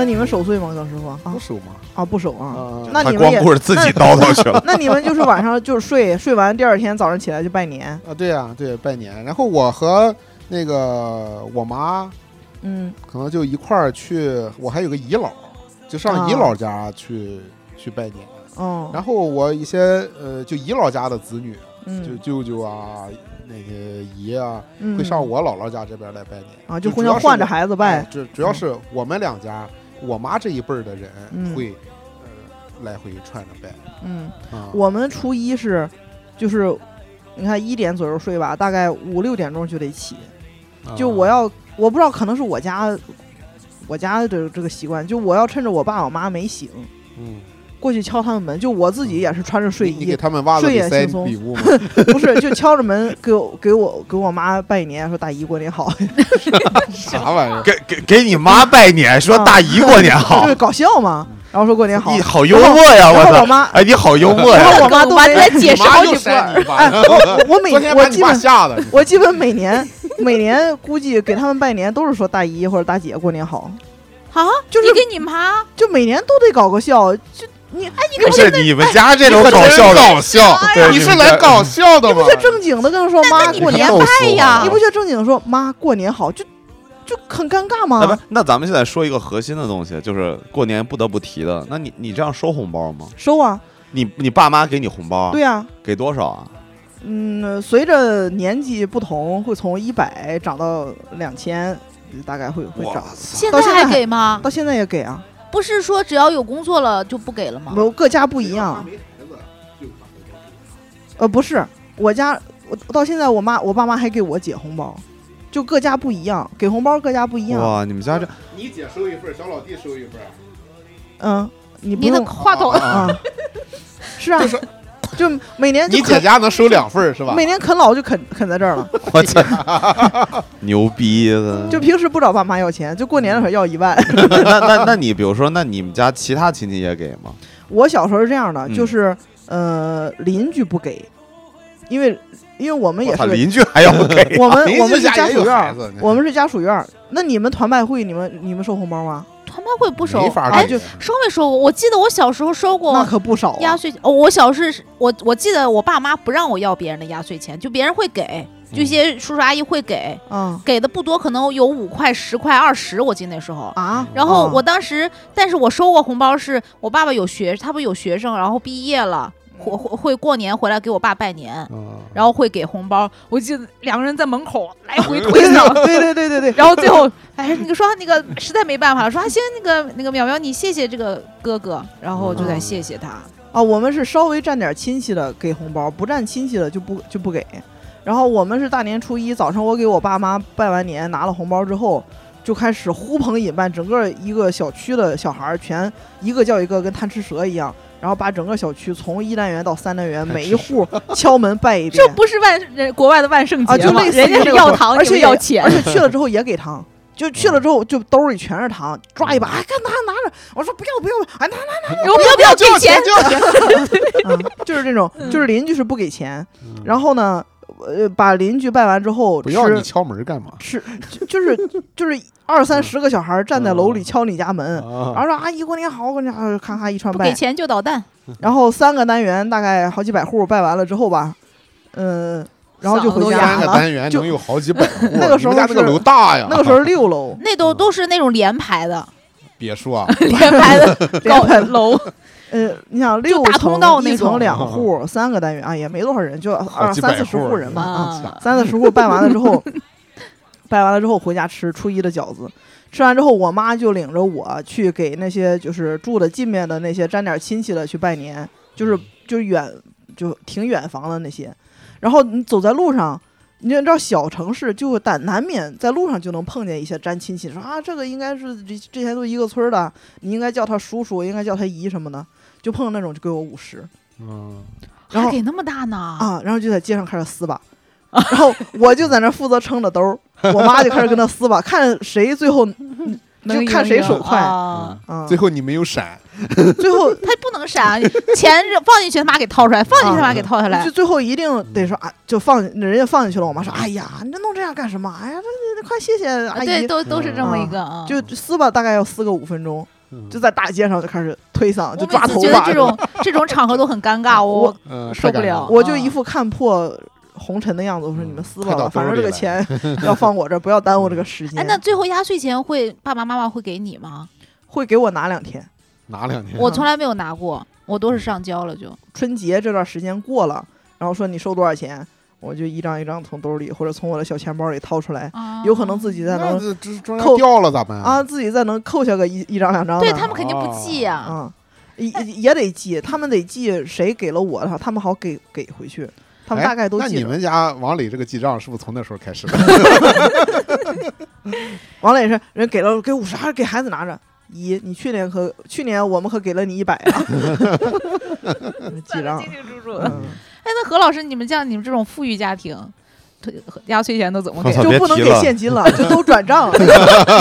那你们守岁吗，小师傅？啊不守吗？啊，不守啊。啊，他那你们也光顾着自己叨叨去了。那你们就是晚上就是睡，睡完第二天早上起来就拜年。啊，对呀、对，拜年。然后我和那个我妈嗯可能就一块儿去，我还有个姨姥，就上姨啊姥家去、去拜年。嗯，然后我一些呃，就姨姥家的子女，就嗯舅舅啊，那些姨啊，嗯会上我姥姥家这边来拜年啊，就互相换着孩子哎拜。主主要是我们两家，我妈这一辈儿的人嗯会、呃来回串着拜嗯，啊。我们初一是就是。你看一点左右睡吧，大概五六点钟就得起。啊就我要，我不知道，可能是我家，我家的这个习惯，就我要趁着我爸我妈没醒，嗯，过去敲他们门。就我自己也是穿着睡衣你你给，他们袜子睡眼惺忪？不是就敲着门给我给我给我妈拜年，说大姨过年好，啥玩意儿？给给给你妈拜年，说啊大姨过年好 就是，搞笑嘛。然后说过年好你，好幽默呀！我操！我妈，哎，你好幽默呀！然后我妈都没我在解你妈又释好几波。扇你一巴哎，我我每我基本吓的。我基本每年每年估计给他们拜年都是说大姨或者大姐过年好，啊，就是你给你妈，就每年都得搞个笑，就你哎你不是你们家这种搞笑的，搞笑，对你是来搞笑的吗不？觉正经的跟他说妈过年拜呀你不觉得正经的说妈过年好，就就很尴尬吗不？那咱们现在说一个核心的东西，就是过年不得不提的。那你你这样收红包吗？收啊，你你爸妈给你红包啊？对啊、给多少啊？嗯，随着年纪不同，会从一百涨到两千，大概会会涨。现在还给吗？到现在也给啊，不是说只要有工作了就不给了吗？不各家不一样。呃，不是，我家我到现在我妈我爸妈还给我姐红包，就各家不一样，给红包各家不一样。哇，你们家这你姐收一份，小老弟收一份，嗯，你不你的话筒啊啊，是啊就，是 就每年就你姐啃，家能收两份是吧？每年啃老就啃啃在这儿了。我操，牛逼的！就平时不找爸妈要钱，就过年的时候要一万。那那那你比如说，那你们家其他亲戚也给吗？我小时候是这样的，嗯就是呃邻居不给，因为因为我们也是邻居还要给？我们我们是家属院我们是家属院。那你们团拜会，你们你们收红包吗？团拜会不收没，法哎，收没收过？我记得我小时候收过那过可不少啊。压岁，哦，我小时我我记得我爸妈不让我要别人的压岁钱，就别人会给，就一些叔叔阿姨会给，嗯给的不多，可能有五块、十块、二十，我记得那时候。啊，然后啊我当时，但是我收过红包是，我爸爸有学，他不有学生，然后毕业了，会会会过年回来给我爸拜年，嗯然后会给红包。我记得两个人在门口来回推搡，对对对对 对，然后最后，哎，那个说那个实在没办法了，说啊行，那个那个淼淼，你谢谢这个哥哥，然后就得嗯谢谢他。啊，我们是稍微占点亲戚的给红包，不占亲戚的就不就不给。然后我们是大年初一早上，我给我爸妈拜完年，拿了红包之后，就开始呼朋引伴，整个一个小区的小孩儿全一个叫一个，跟贪吃蛇一样，然后把整个小区从一单元到三单元，每一户敲门拜一遍 这。不是万人国外的万圣节啊，就吗类似人家是要糖，而且要钱而。且去了之后也给糖，就去了之后就兜里全是糖，抓一把，哎，干拿拿着，我说不要不要，哎拿拿然后不要不要给钱，就要钱，嗯，就是这种，就是邻居是不给钱，然后呢，呃，把邻居拜完之后不要你敲门干嘛？是，就就是就是二三十个小孩站在楼里敲你家门，然啊后说阿姨过年好，过年好，咔咔一串拜，不给钱就捣蛋。然后三个单元大概好几百户拜完了之后吧，嗯，然后就回家了。三个单元能有好几百户，那个时候家那个楼大呀，那个时候六楼，那都都是那种连排的，别墅啊，连排的高楼，呃，你想六大通层道那层两户，三个单元啊，也没多少人，就二三四十户户人吧啊。啊，三四十户拜完了之后，拜完了之后回家吃初一的饺子。吃完之后，我妈就领着我去给那些就是住的近面的那些沾点亲戚的去拜年，就是就是远就挺远房的那些。然后你走在路上，你知道小城市就但难免在路上就能碰见一些沾亲戚，说啊这个应该是之之前都一个村的，你应该叫他叔叔，应该叫他姨什么的，就碰到那种就给我五十嗯，然后给那么大呢？啊，然后就在街上开始撕吧，然后我就在那负责撑着兜，我妈就开始跟他撕吧，看谁最后嗯就看谁手快最后你没有闪，最后 他不能闪，钱放进去，他妈给掏出来，放进去，他妈给掏下来就。最后一定得说啊，就放人家放进去了，我妈说，哎呀，你这弄这样干什么？哎呀，这你快谢谢阿姨对，姨。都都是这么一嗯个啊。就撕吧，大概要撕个五分钟，嗯就在大街上就开始推搡，就抓头发觉得。这种这种场合都很尴尬，我嗯受不了我就一副看破红尘的样子，我说嗯你们撕吧吧，反正这个钱 要放我这儿，不要耽误这个时间。哎，那最后压岁钱会爸爸妈妈会给你吗？会给我拿两天。拿两天，我从来没有拿过，我都是上交了就。春节这段时间过了，然后说你收多少钱，我就一张一张从兜里或者从我的小钱包里掏出来，啊有可能自己再能扣掉了咋办啊，？自己再能扣下个一一张两张的。对他们肯定不记呀、啊，也也得记，他们得记谁给了我的，他们好给给回去。他们哎大概都记那你。们家王磊这个记账是不是从那时候开始的？王磊是人给了给五十，还是给孩子拿着？姨，你去年可去年我们可给了你一百啊，记账。清楚楚。嗯哎，那何老师，你们像你们这种富裕家庭，退压岁钱都怎么给？就不能给现金了，就都转账，了。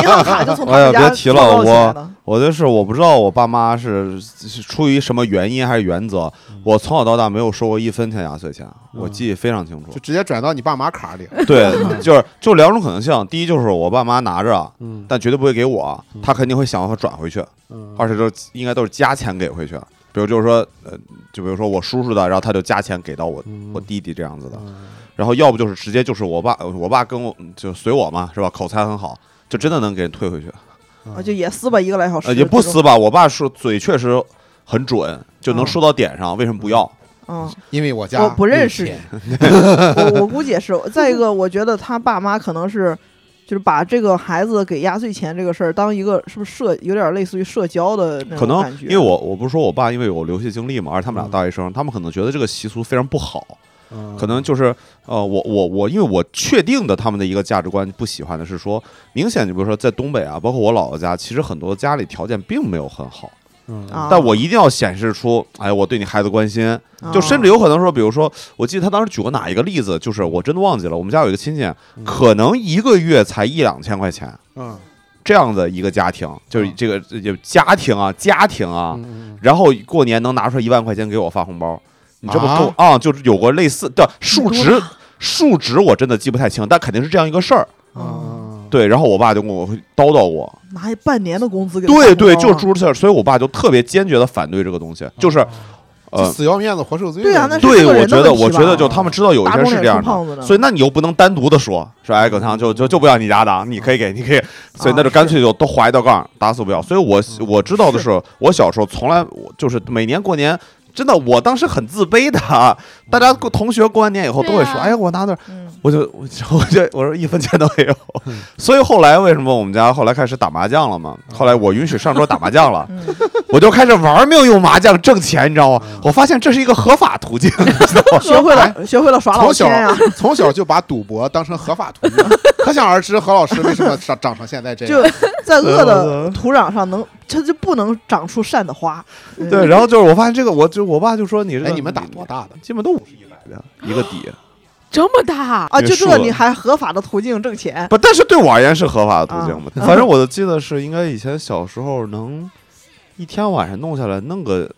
银行卡就从他哎呀们家别提了我我就是我不知道我爸妈是是出于什么原因还是原则，我从小到大没有收过一分钱压岁钱，我嗯。记忆非常清楚就。直接转到你爸妈卡里。对，就是就两种可能性，第一就是我爸妈拿着，嗯。但绝对不会给我，他肯定会想办法转回去，嗯。而且都应该都是加钱给回去。比如就是说，呃，就比如说我叔叔的，然后他就加钱给到我嗯我弟弟这样子的，嗯然后要不就是直接就是我爸，我爸跟我就随我嘛，是吧？口才很好，就真的能给人退回去。啊，就也撕吧一个来小时，呃，也不撕吧，我爸说嘴确实很准，就能嗯说到点上。为什么不要？嗯，因为我家我不认识你 我我估计也是。再一个，我觉得他爸妈可能是，就是把这个孩子给压岁钱这个事儿当一个是不是社，有点类似于社交的那可能种感觉。因为我我不是说我爸因为有留学经历嘛，而且他们俩嗯大学生，他们可能觉得这个习俗非常不好，嗯可能就是呃，我我我，因为我确定的他们的一个价值观不喜欢的是说，明显你比如说在东北啊，包括我姥姥家，其实很多家里条件并没有很好，但我一定要显示出，哎，我对你孩子关心，啊就甚至有可能说，比如说，我记得他当时举过哪一个例子，就是我真的忘记了，我们家有一个亲戚，嗯可能一个月才一两千块钱。嗯这样的一个家庭，就是嗯这个就家庭啊，家庭啊，嗯然后过年能拿出来一万块钱给我发红包，你这不啊够啊？就是有过类似的数值，数值我真的记不太清，但肯定是这样一个事儿。嗯，对，然后我爸就跟我叨叨我，拿半年的工资给他对对，就是诸如此类，所以我爸就特别坚决的反对这个东西，就是呃，死要面子活受罪。对啊那对，我觉得我觉得就他们知道有一些是这样的。所以，那你又不能单独的说，说哎，葛强就就就不要你家的，你可以给，你可以，所以那就干脆就都划一道杠，打死不要。所以我嗯我知道的是，我小时候从来我就是每年过年，真的我当时很自卑的，大家过同学过完年以后都会说，啊哎呀，我拿那儿，嗯，我就 我就我就我说一分钱都没有嗯。所以后来为什么我们家后来开始打麻将了嘛？后来我允许上桌打麻将了，嗯 我就开始玩命用麻将挣钱，你知道吗嗯？我发现这是一个合法途径，你知道吗？学会了学会了耍老从小千呀，从小就把赌博当成合法途径，可想而知何老师为什么长长成现在这样就。在恶的土壤上能，它就不能长出善的花。嗯对，然后就是我发现这个，我就我爸就说你这个，哎，你们打多大的？基本都五十一百的一个底，这么大，啊，就这你还合法的途径挣钱？不，但是对我而言是合法的途径嘛。啊反正我就记得是应该以前小时候能一天晚上弄下来弄个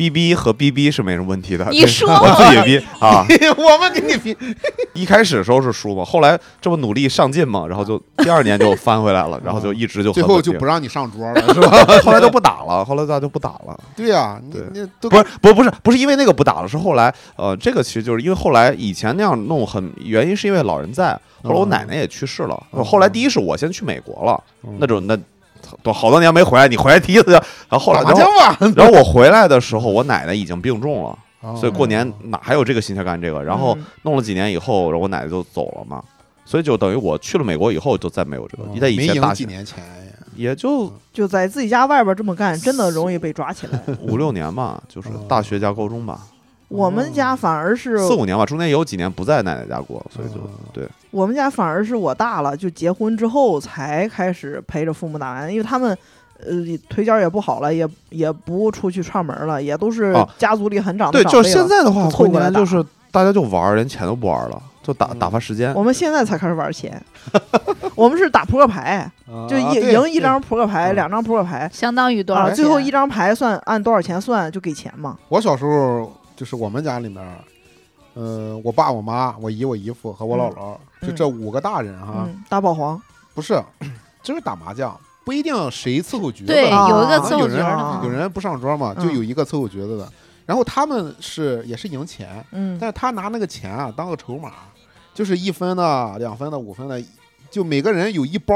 BB 和逼逼是没什么问题的。你说我自己逼啊！我们给你逼，一开始的时候是输嘛，后来这不努力上进嘛，然后就第二年就翻回来了，然后就一直就最后就不让你上桌了，是吧？后来都不打了，后来大家就不打了。对呀，你对你都不是不是不是不是因为那个不打了，是后来呃，这个其实就是因为后来以前那样弄很原因是因为老人在，后来我奶奶也去世了，嗯后来第一是我先去美国了，嗯那种那都好多年没回来，你回来第一次，然后后来然后。然后我回来的时候，我奶奶已经病重了，哦所以过年哪还有这个心情干这个？然后嗯弄了几年以后，然后我奶奶就走了嘛，所以就等于我去了美国以后就再没有这个，你在以哦没赢前大学几年前？也就就在自己家外边这么干，真的容易被抓起来。五六年吧，就是哦大学加高中吧。我们家反而是四五年吧，中间有几年不在奶奶家过，所以就哦对，我们家反而是我大了，就结婚之后才开始陪着父母打完，因为他们。呃，腿脚也不好了，也也不出去串门了，也都是哦家族里很长的对，就是现在的话，过年就是大家就玩儿，连钱都不玩儿了，就打嗯打发时间。我们现在才开始玩钱，我们是打扑克牌，就啊赢赢一张扑克牌，嗯两张扑克牌相当于多啊，少钱？最后一张牌算按多少钱算就给钱嘛。我小时候就是我们家里面呃，我爸、我妈、我姨、我姨夫和我姥姥，嗯就这五个大人哈，嗯，打保皇，不是，就是打麻将，不一定谁伺候局子对，啊有一个伺候有人角的有人不上桌嘛，嗯就有一个伺候局子的。然后他们是也是赢钱，嗯但是他拿那个钱啊当个筹码，就是一分的、两分的、五分的，就每个人有一包，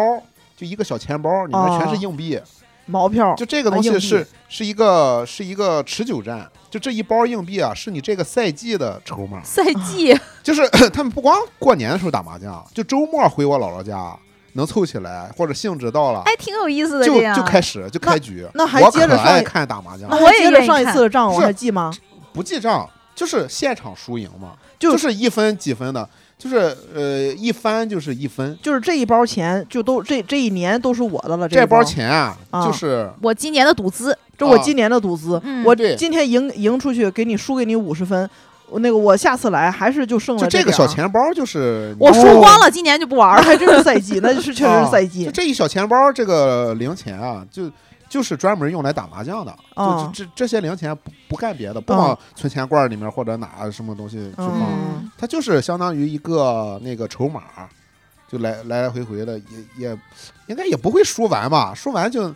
就一个小钱包，里面全是哦硬币。毛票，就这个东西是是一个是一个持久战，就这一包硬币啊，是你这个赛季的筹码。赛季，就是 他们不光过年的时候打麻将，就周末回我姥姥家能凑起来，或者兴致到了，哎，挺有意思的就这样。就开始就开局。那还我可爱接着上看打麻将那，我也还接着上一次的账我是还记吗？不记账，就是现场输赢嘛，就就是一分几分的，就是呃一翻就是一分。就是这一包钱就都这这一年都是我的了，一这包钱啊，啊就是我今年的赌资，啊这我今年的赌资，嗯我对今天赢赢出去给你输给你五十分，我那个我下次来还是就剩了就这个点儿，小钱包，就是我哦输光了，今年就不玩那了。还真是赛季，那是 确实是赛就季这一小钱包，这个零钱啊，就就是专门用来打麻将的。啊就这这这些零钱不不干别的，不往存钱罐里面或者哪什么东西去放，嗯它就是相当于一个那个筹码，就来来来回回的，也也应该也不会输完吧？输完就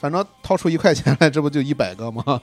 反正掏出一块钱来，这不就一百个吗？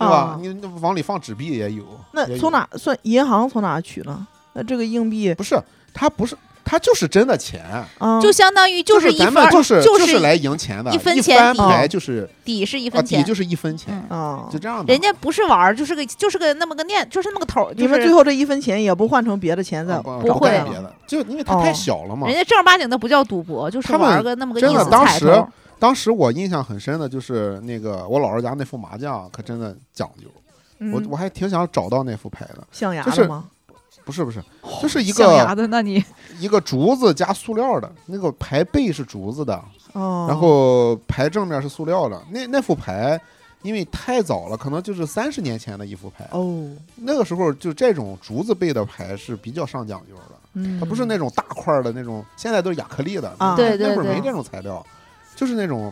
对吧啊？你你往里放纸币也有，那从哪算银行从哪取呢？那这个硬币不是？它不是，它就是真的钱，啊，就相当于就是咱一们就是就是来赢钱的，一分一钱底翻牌就是底是一啊分钱，底就是一分钱，就，这样的。人家不是玩儿，就是个就是个那么个念，就是那么个头。你们就是最后这一分钱也不换成别的钱再啊不不会别的，就因为它太哦小了嘛人。家正儿八经的不叫赌博，就是他玩个那么个意思的当时彩头。当时我印象很深的就是那个我姥姥家那副麻将，可真的讲究。我嗯。我还挺想找到那副牌的，象牙就是的吗？不是不是，就是一象牙个的，那你 一个竹子加塑料的，那个牌背是竹子的，哦，然后牌正面是塑料的。那那副牌因为太早了，可能就是三十年前的一副牌。哦，那个时候就这种竹子背的牌是比较上讲究的，嗯，它不是那种大块的那种，现在都是亚克力的，啊。对对那会儿没这种材料，就是那种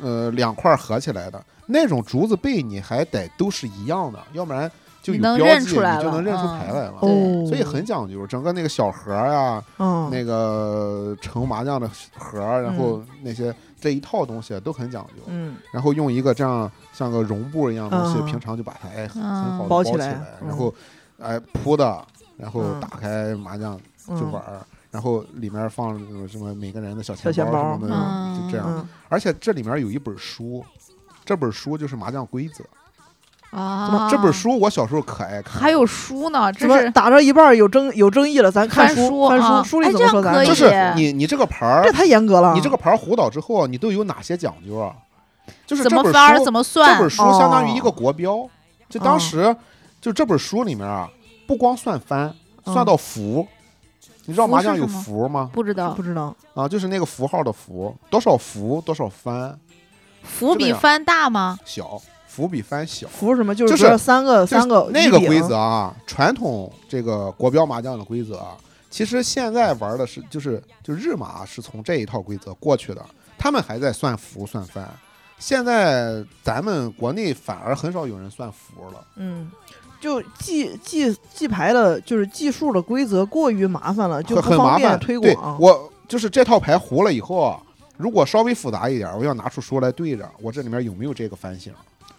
呃两块合起来的那种竹子背，你还得都是一样的，要不然就有标记，认出来你就能认出嗯牌来了。哦，所以很讲究，整个那个小盒儿呀，嗯，那个盛麻将的盒，然后那些这一套东西都很讲究。嗯。然后用一个这样像个绒布一样东西，嗯。平常就把它哎很嗯好的包起起来嗯然后哎铺的，然后嗯。打开麻将就嗯。玩儿，然后里面放什么每个人的小小钱包包什么的，嗯就这样。嗯，而且这里面有一本书，这本书就是麻将规则。啊，这本书我小时候可爱看，还有书呢，这是打着一半有争有争议了？咱看翻书翻啊书，书里哎怎么说咱就是你你这个牌儿这，太严格了，你这个牌儿胡倒之后，你都有哪些讲究啊？就是怎这本么翻怎么算这本书相当于一个哦国标，就当时就这本书里面啊，不光算翻，算到符。你知道麻将有符吗？不知道不知道啊，就是那个符号的符，多少符多少番，符比番大吗？小符比番小。符什么？就就是三个就是三个那个规则啊，传统这个国标麻将的规则啊，其实现在玩的是就是就日麻是从这一套规则过去的，他们还在算符算翻。现在咱们国内反而很少有人算符了，嗯，就记记记牌的，就是计数的规则过于麻烦了，就很不方便很麻烦。对推广。我就是这套牌糊了以后啊，如果稍微复杂一点，我要拿出书来对着，我这里面有没有这个翻型，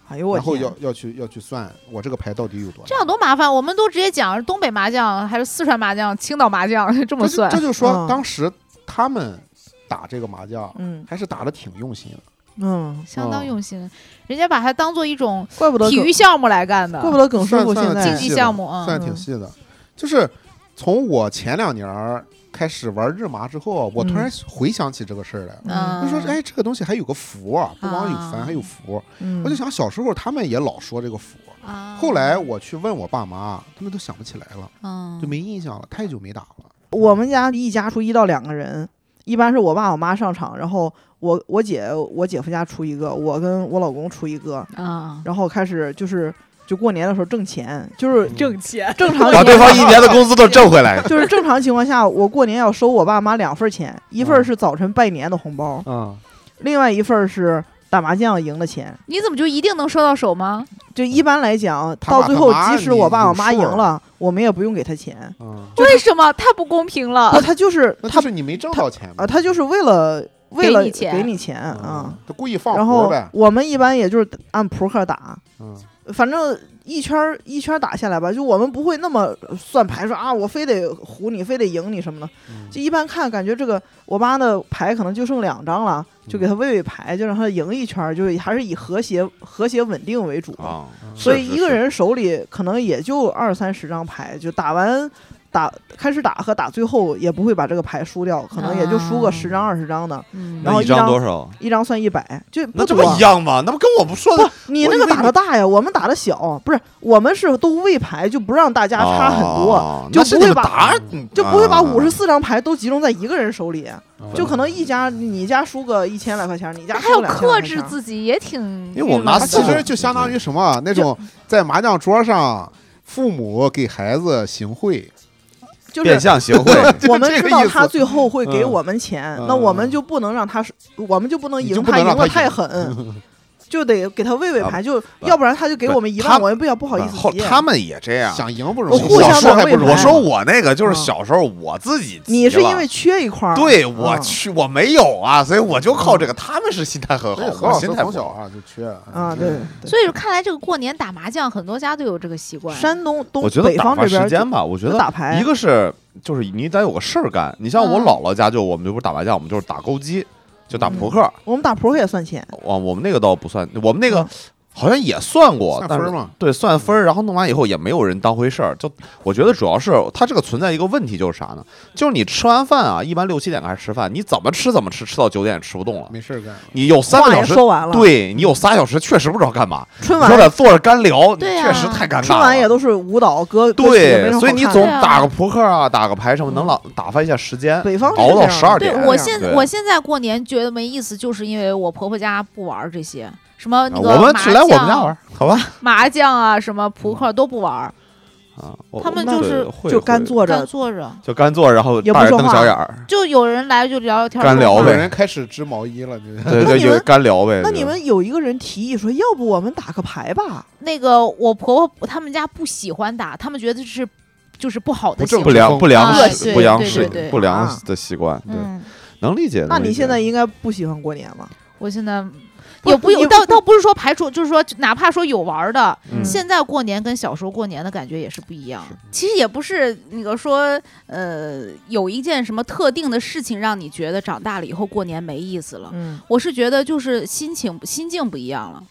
哎呦我然后要天，要去要去算我这个牌到底有多这样多麻烦！我们都直接讲东北麻将，还是四川麻将、青岛麻将 这么这就算这。就说嗯当时他们打这个麻将嗯还是打的挺用心的。嗯，相当哦用心，人家把它当做一种体怪不得耿育项目来干的怪。不得耿师算傅现在竞技项目啊算得挺细的。就是从我前两年儿开始玩日麻之后，我突然回想起这个事儿来了。嗯，就说，哎，这个东西还有个符啊，不光有啊，还有符。嗯，我就想，小时候他们也老说这个符。啊后来我去问我爸妈，他们都想不起来了，嗯就没印象了，太久没打了。我们家一家出一到两个人，一般是我爸我妈上场，然后我我姐我姐夫家出一个，我跟我老公出一个，啊，然后开始就是就过年的时候挣钱，就是挣钱正常 把对方一年的工资都挣回来。就是正常情况下，我过年要收我爸妈两份钱，一份是早晨拜年的红包，啊，另外一份是打麻将赢的钱。你怎么就一定能收到手吗？就一般来讲，到最后即使我爸我妈赢了，我们也不用给他钱。嗯，为什么太不公平了不，？他就是那他就是你没挣到钱啊，他就是为了为了给你钱给你钱啊。嗯，，他故意放我们一般也就是按扑克打，嗯，反正一圈儿一圈儿打下来吧，就我们不会那么算牌说啊，我非得胡你，非得赢你什么的。嗯。就一般看，感觉这个我妈的牌可能就剩两张了，就给他喂喂牌，就让他赢一圈儿，就是还是以和谐和谐稳定为主。啊，所以一个人手里可能也就二三十张牌，就打完打开始打和打最后也不会把这个牌输掉，可能也就输个啊十张二十张的，然后一张多少？一张算一百，就不那这多不一样吗？那不跟我不说的不，你那个打的大呀，我们打的小，不是我们是都喂牌，就不让大家差很多，哦就不会把就不会把啊五十四张牌都集中在一个人手里，嗯就可能一家你家输个一千来块钱，你家还有输两千来克。制自己也挺，因为我们其实就相当于什么啊那种在麻将桌上，父母给孩子行贿，就是变相行贿，我们知道他最后会给嗯我们钱，嗯那我们就不能让他是，我们就不能赢他赢的太狠，就得给他喂喂牌，就要不然他就给我们一万，我也不要不好意思他们也这样。想赢不容易，我互相想输还不我说我那个就是嗯。小时候我自己你是因为缺一块儿，对我嗯。去我没有啊，所以我就靠这个。他们是心态很好，何我老态不好。从小啊就缺啊，对，所以说看来这个过年打麻将，很多家都有这个习惯。山东东我觉得北打发方这边就时间吧，我觉得打牌。一个是就是你得有个事儿干。你像我嗯。姥姥家就我们就不是打麻将，我们就是打勾机，就打扑克。我们打扑克也算钱，我我们那个倒不算，我们那个嗯好像也算过，但是算分嘛，对，算分儿，然后弄完以后也没有人当回事儿。就我觉得主要是它这个存在一个问题就是啥呢？就是你吃完饭啊，一般六七点开始吃饭，你怎么吃怎么吃，吃到九点也吃不动了。没事儿干。你有三个小时，说完了，，对你有仨小时确实不知道干嘛，春晚坐着干聊，确实太尴尬了。春晚也都是舞蹈歌，对，所以你总打个扑克啊，打个牌什么，能老打发一下时间。北方是熬到十二点对我现我现在过年觉得没意思，就是因为我婆婆家不玩这些，什么那啊个麻我们只来我们家将玩儿，好吧？麻将啊，什么扑克都不玩儿，啊，他们就是就干坐着，干坐着，就干坐，然后也不大眼瞪说话小眼儿，就有人来就聊聊天儿干聊呗有人开始织毛衣了，就对对，就那你们干聊呗。那你们有一个人提议说，要不我们打个牌吧？那个我婆婆他们家不喜欢打，他们觉得是就是不好的不。良不良不良习对对不良啊的习惯，对，嗯，能理解。那你现在应该不喜欢过年了。我现在不也不有倒倒不是说排除，就是说哪怕说有玩的，嗯现在过年跟小时候过年的感觉也是不一样。其实也不是那个说，呃，有一件什么特定的事情让你觉得长大了以后过年没意思了。嗯，我是觉得就是心情心境不一样了。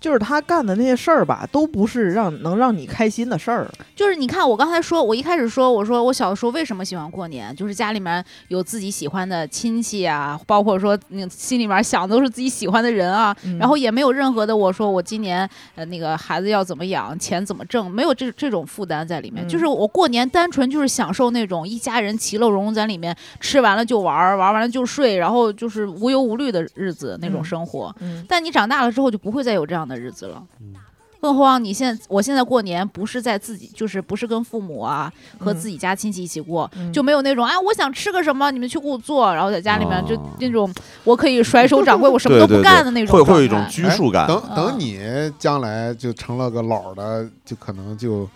就是他干的那些事儿吧，都不是让能让你开心的事儿。就是你看，我刚才说，我一开始说，我说我小时候为什么喜欢过年，就是家里面有自己喜欢的亲戚啊，包括说你心里面想的都是自己喜欢的人啊，嗯然后也没有任何的我说我今年呃那个孩子要怎么养，钱怎么挣，没有这这种负担在里面。嗯就是我过年单纯就是享受那种一家人其乐融融在里面，吃完了就玩儿，玩完了就睡，然后就是无忧无虑的日子那种嗯生活。嗯，但你长大了之后就不会再有这样的日子了。嗯更何况你现在，我现在过年不是在自己，就是不是跟父母啊和嗯自己家亲戚一起过，嗯就没有那种哎，我想吃个什么，你们去给我做，然后在家里面就哦那种我可以甩手掌柜，我什么都不干的那种会会有一种拘束感。等嗯等你将来就成了个老的，就可能就，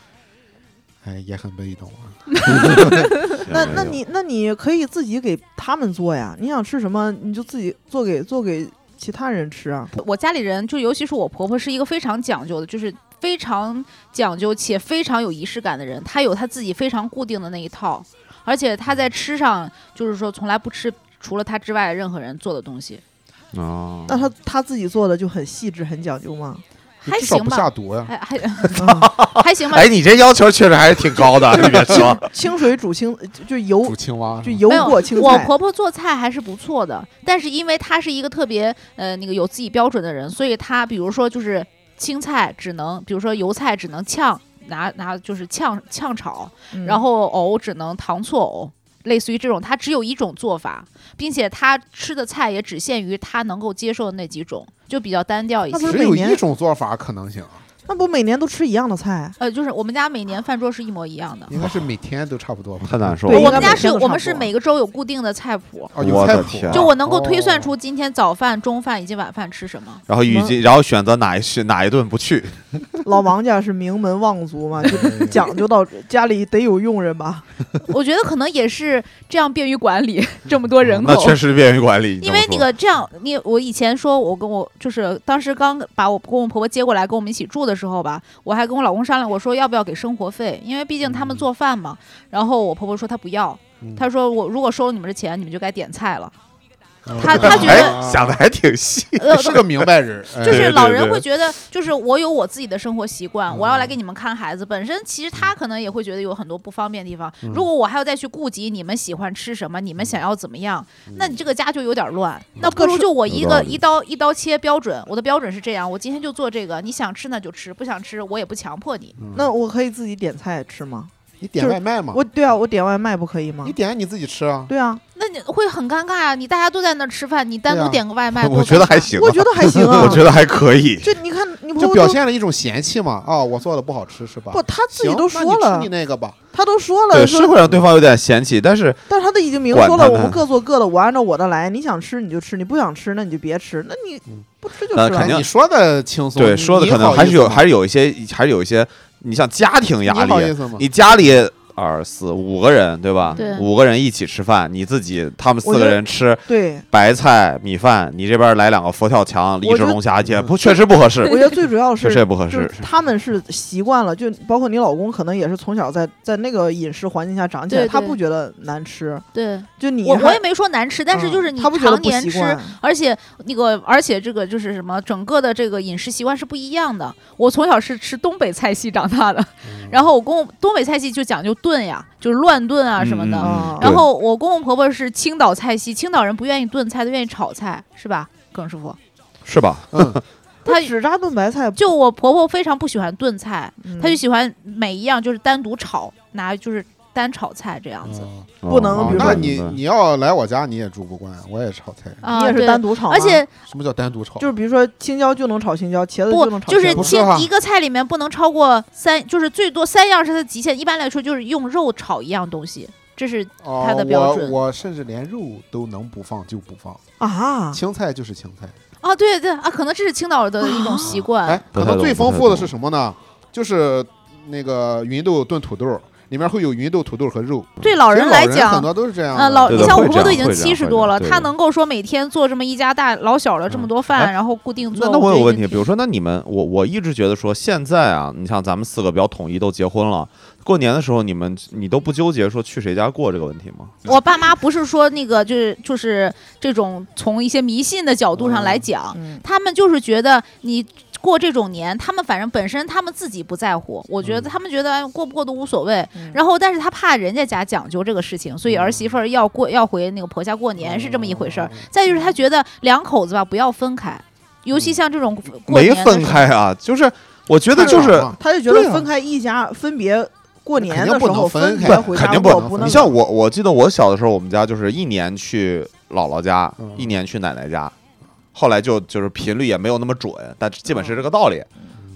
哎，也很被动啊。那那你那你可以自己给他们做呀。你想吃什么，你就自己做给做给其他人吃啊。我家里人就尤其是我婆婆是一个非常讲究的，就是非常讲究且非常有仪式感的人，她有她自己非常固定的那一套，而且她在吃上就是说从来不吃除了她之外任何人做的东西，哦，那她她自己做的就很细致，很讲究吗？还至少不行吧下毒呀。还还嗯 还行吧。哎，你这要求确实还是挺高的，你别说。清水煮青就就油煮青蛙就油过青菜。我婆婆做菜还是不错的，但是因为她是一个特别呃那个有自己标准的人，所以她比如说就是青菜只能，比如说油菜只能炝拿拿就是炝炝炒，嗯然后藕只能糖醋藕。类似于这种，他只有一种做法，并且他吃的菜也只限于他能够接受的那几种，就比较单调一些那不。是只有一种做法可能行，那不每年都吃一样的菜？呃，就是我们家每年饭桌是一模一样的。应该是每天都差不多吧？太难受了。我们家是我们是每个周有固定的菜谱，哦，有我菜谱的天就我能够推算哦出今天早饭、中饭以及晚饭吃什么。然后以及，然后选择哪一去哪一顿不去，老王家是名门望族嘛，就讲究到家里得有佣人吧？我觉得可能也是这样便于管理这么多人口。那确实便于管理。因为那个这样，你我以前说，我跟我就是当时刚把我公公婆婆接过来跟我们一起住的时候吧，我还跟我老公商量我，说要不要给生活费，因为毕竟他们做饭嘛。然后我婆婆说她不要，嗯她说我如果收了你们的钱，你们就该点菜了。嗯他他觉得哎想的还挺细，呃，是个明白人，哎就是老人会觉得，就是我有我自己的生活习惯，嗯我要来给你们看孩子。本身其实他可能也会觉得有很多不方便的地方。嗯如果我还要再去顾及你们喜欢吃什么，你们想要怎么样，嗯那你这个家就有点乱。那不如就我一个一刀一刀切标准，我的标准是这样，我今天就做这个，你想吃那就吃，不想吃我也不强迫你。嗯那我可以自己点菜吃吗？你点外卖吗？我对啊，我点外卖不可以吗你？点你自己吃啊。对啊，那你会很尴尬啊！你大家都在那儿吃饭，你单独点个外卖，我觉得还。行啊，我觉得还行啊。我觉得还可以。就你看，你朋就表友都现了一种嫌弃嘛，哦，我做的不好吃是吧？不，他自己都说了那你吃你，那个吧，他都说了，对，是会让对方有点嫌弃，但是但是他都已经明说了，我们各做各的，我按照我的来，你想吃你就吃，你不想吃那你就别吃，那你嗯不吃就吃了肯定你说的轻松，对说的可能还是有，还是有一些，还是有一些，你像家庭压力，你好意思吗？你家里二四五个人对吧？对五个人一起吃饭，你自己他们四个人吃对。白菜米饭，你这边来两个佛跳墙、一只龙虾，也嗯不确实不合适我，觉得最主要是确实是也不合适。他们是习惯了，就包括你老公，可能也是从小在在那个饮食环境下长起来，他不觉得难吃。对，就你我我也没说难吃，但是就是嗯你常年吃，而且那个，而且这个就是什么，整个的这个饮食习惯是不一样的。我从小是吃东北菜系长大的，嗯然后我公公东北菜系就讲究炖呀，就是乱炖啊什么的。然后我公公婆婆是青岛菜系，青岛人不愿意炖菜，都愿意炒菜，是吧，耿师傅？是吧？嗯，他只扎炖白菜，就我婆婆非常不喜欢炖菜，嗯她就喜欢每一样就是单独炒，拿就是单炒菜这样子。哦不能哦比如说那你你要来我家，你也住不惯，我也炒菜。啊，你也是对单独炒吗，而且什么叫单独炒？就是比如说青椒就能炒青椒，茄子不就能炒就是茄子。不是哈青一个菜里面不能超过三，就是最多三样是它的极限。一般来说就是用肉炒一样东西，这是哦它的标准我我甚至连肉都能不放就不放，啊，青菜就是青菜。啊，对对啊，可能这是青岛的一种习惯。哎，不太懂可能最不太懂丰富的是什么呢？就是那个芸豆炖土豆，里面会有芸豆、土豆和肉。对老人来讲，多都是这样的。呃，老你像我婆婆都已经七十多了，她能够说每天做这么一家大老小的这么多饭，哎然后固定做。那那我有问题，比如说，那你们，我我一直觉得说，现在啊，你像咱们四个比较统一，都结婚了，过年的时候，你们你都不纠结说去谁家过这个问题吗？我爸妈不是说那个就是就是这种从一些迷信的角度上来讲，嗯，他们就是觉得你过这种年，他们反正本身他们自己不在乎，我觉得嗯他们觉得哎过不过都无所谓。嗯。然后，但是他怕人家家讲究这个事情，所以儿媳妇儿要过要回那个婆家过年是这么一回事儿。再就是他觉得两口子吧不要分开，尤其像这种过没年的时候。分开啊，就是我觉得就是他就觉对啊。得分开一家分别过年肯定不的时候能分开别回家肯定不能不能你像我，我记得我小的时候，我们家就是一年去姥姥家，嗯。一年去奶奶家，后来就就是频率也没有那么准，但基本是这个道理。